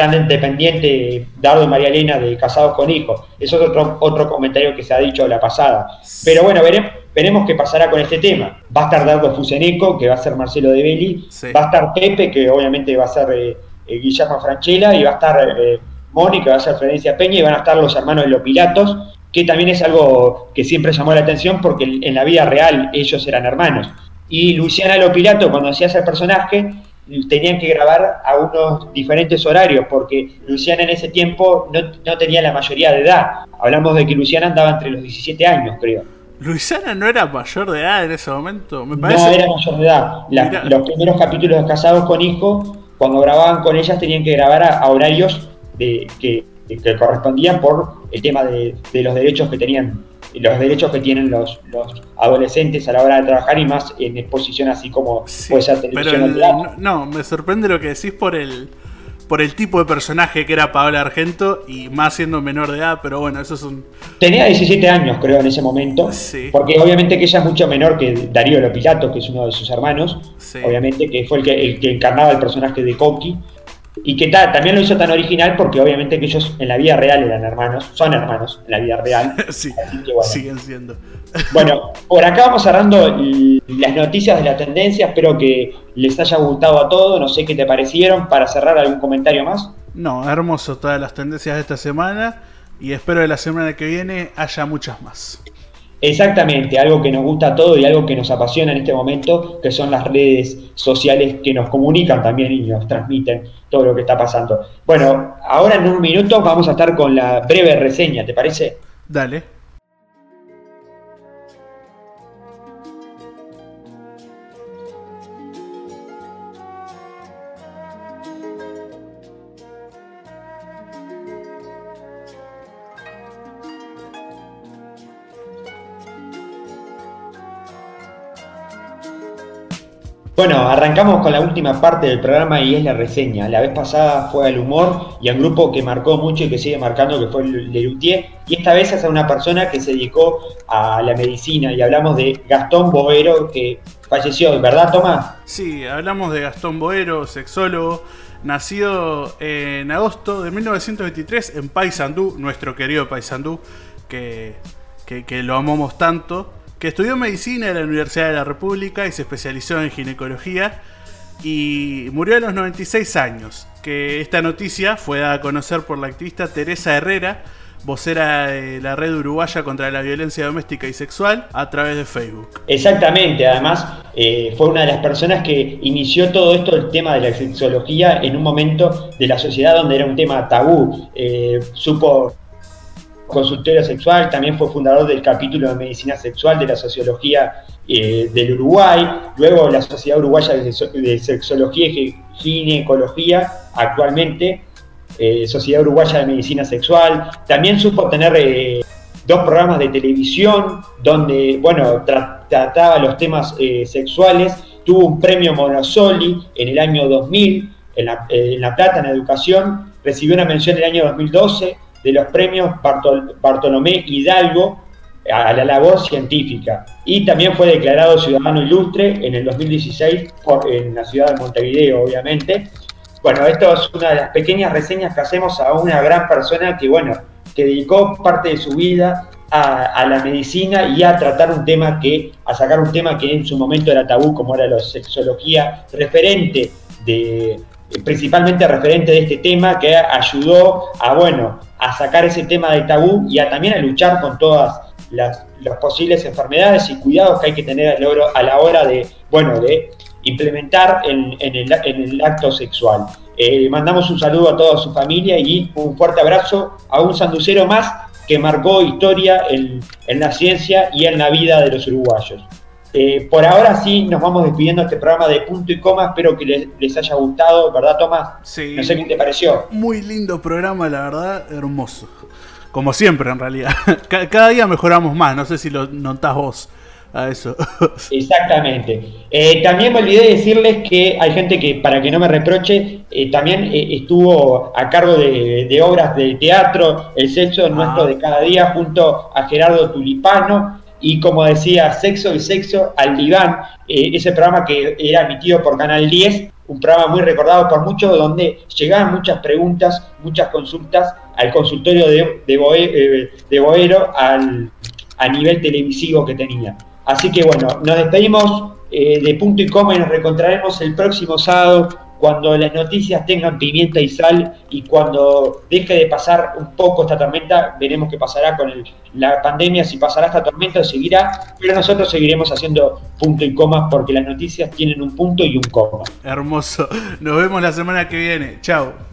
Speaker 1: tan independiente Dardo y María Elena de casados con hijos. Eso es otro, otro comentario que se ha dicho la pasada. Pero bueno, veremos, veremos qué pasará con este tema. Va a estar Dardo Fuseneco, que va a ser Marcelo de Belli, va a estar Pepe, que obviamente va a ser eh, eh, Guillermo Franchella, y va a estar eh, Mónica, va a ser Florencia Peña y van a estar los hermanos de los Pilatos, que también es algo que siempre llamó la atención porque en la vida real ellos eran hermanos. Y Luciana Lopilato, cuando hacía ese personaje, tenían que grabar a unos diferentes horarios porque Luciana en ese tiempo no, tenía la mayoría de edad. Hablamos de que Luciana andaba entre los 17 años, creo.
Speaker 2: Luciana no era mayor de edad en ese momento,
Speaker 1: me parece. No era mayor de edad. los primeros capítulos de Casados con Hijos, cuando grababan con ellas, tenían que grabar a horarios que, correspondían por el tema de, los derechos que tenían los derechos que tienen los, los adolescentes a la hora de trabajar y más en exposición así como puede ser televisión
Speaker 2: pero no, me sorprende lo que decís por el por el tipo de personaje que era Paola Argento y más siendo menor de edad, pero bueno, eso es un...
Speaker 1: Tenía 17 años, creo, en ese momento.
Speaker 2: Sí.
Speaker 1: Porque obviamente que ella es mucho menor que Darío Lopilato, que es uno de sus hermanos. Obviamente que fue el que, el que encarnaba el personaje de Coqui. Y que también lo hizo tan original porque obviamente que ellos en la vida real eran hermanos, son hermanos en la vida real.
Speaker 2: sí, siguen siendo.
Speaker 1: Bueno, por acá vamos cerrando las noticias de la tendencia. Espero que les haya gustado a todos. No sé qué te parecieron. Para cerrar, ¿algún comentario más?
Speaker 2: No, hermoso todas las tendencias de esta semana. Y espero que la semana que viene haya muchas más.
Speaker 1: Exactamente, algo que nos gusta a todos y algo que nos apasiona en este momento, que son las redes sociales que nos comunican también y nos transmiten todo lo que está pasando. Bueno, ahora en un minuto vamos a estar con la breve reseña, ¿te parece?
Speaker 2: Dale.
Speaker 1: Bueno, arrancamos con la última parte del programa y es la reseña. La vez pasada fue al humor y al grupo que marcó mucho y que sigue marcando, que fue el Lelutier. Y esta vez es a una persona que se dedicó a la medicina y hablamos de Gastón Boero, que falleció, ¿verdad, Tomás?
Speaker 2: Sí, hablamos de Gastón Boero, sexólogo, nacido en agosto de 1923 en Paysandú, nuestro querido Paysandú, que, que lo amamos tanto que estudió medicina en la Universidad de la República y se especializó en ginecología y murió a los 96 años. Que esta noticia fue dada a conocer por la activista Teresa Herrera, vocera de la red uruguaya contra la violencia doméstica y sexual a través de Facebook.
Speaker 1: Exactamente, además eh, fue una de las personas que inició todo esto, el tema de la sexología, en un momento de la sociedad donde era un tema tabú. Eh, supo consultorio sexual, también fue fundador del capítulo de medicina sexual de la sociología eh, del Uruguay, luego la Sociedad Uruguaya de, Sexología y Ginecología, actualmente eh, Sociedad Uruguaya de Medicina Sexual, también supo tener eh, dos programas de televisión donde, bueno, trataba los temas sexuales, tuvo un premio Monosoli en el año 2000 en La, en la Plata en Educación, recibió una mención en el año 2012, de los premios Bartolomé Hidalgo a la labor científica y también fue declarado ciudadano ilustre en el 2016 por, en la ciudad de Montevideo, obviamente. Bueno, esto es una de las pequeñas reseñas que hacemos a una gran persona que, bueno, que dedicó parte de su vida a, a, la medicina y a tratar un tema que, a sacar un tema que en su momento era tabú, como era la sexología, referente de, principalmente referente de este tema, que ayudó a, bueno, a sacar ese tema de tabú y a también a luchar con todas las, posibles enfermedades y cuidados que hay que tener a la hora de, bueno, de implementar en, el, acto sexual. Eh, mandamos un saludo a toda su familia y un fuerte abrazo a un sanducero más que marcó historia en la ciencia y en la vida de los uruguayos. Eh, por ahora sí, nos vamos despidiendo este programa de punto y coma. Espero que les, haya gustado, ¿verdad, Tomás?
Speaker 2: Sí.
Speaker 1: No sé qué te pareció.
Speaker 2: Muy lindo programa, la verdad, hermoso. Como siempre, en realidad. Cada día mejoramos más. No sé si lo notás vos a eso.
Speaker 1: Exactamente. Eh, también me olvidé decirles que hay gente que, para que no me reproche, eh, también estuvo a cargo de, obras de teatro, El sexo nuestro ah. de cada día, junto a Gerardo Tulipano y como decía, Sexo y Sexo al Diván, eh, ese programa que era emitido por Canal 10, un programa muy recordado por muchos, donde llegaban muchas preguntas, muchas consultas al consultorio de, de, eh, Boero a nivel televisivo que tenía. Así que bueno, nos despedimos eh, de punto y coma y nos reencontraremos el próximo sábado cuando las noticias tengan pimienta y sal y cuando deje de pasar un poco esta tormenta, veremos qué pasará con la pandemia, si pasará esta tormenta o seguirá, pero nosotros seguiremos haciendo punto y coma porque las noticias tienen un punto y un coma.
Speaker 2: Hermoso. Nos vemos la semana que viene. Chao.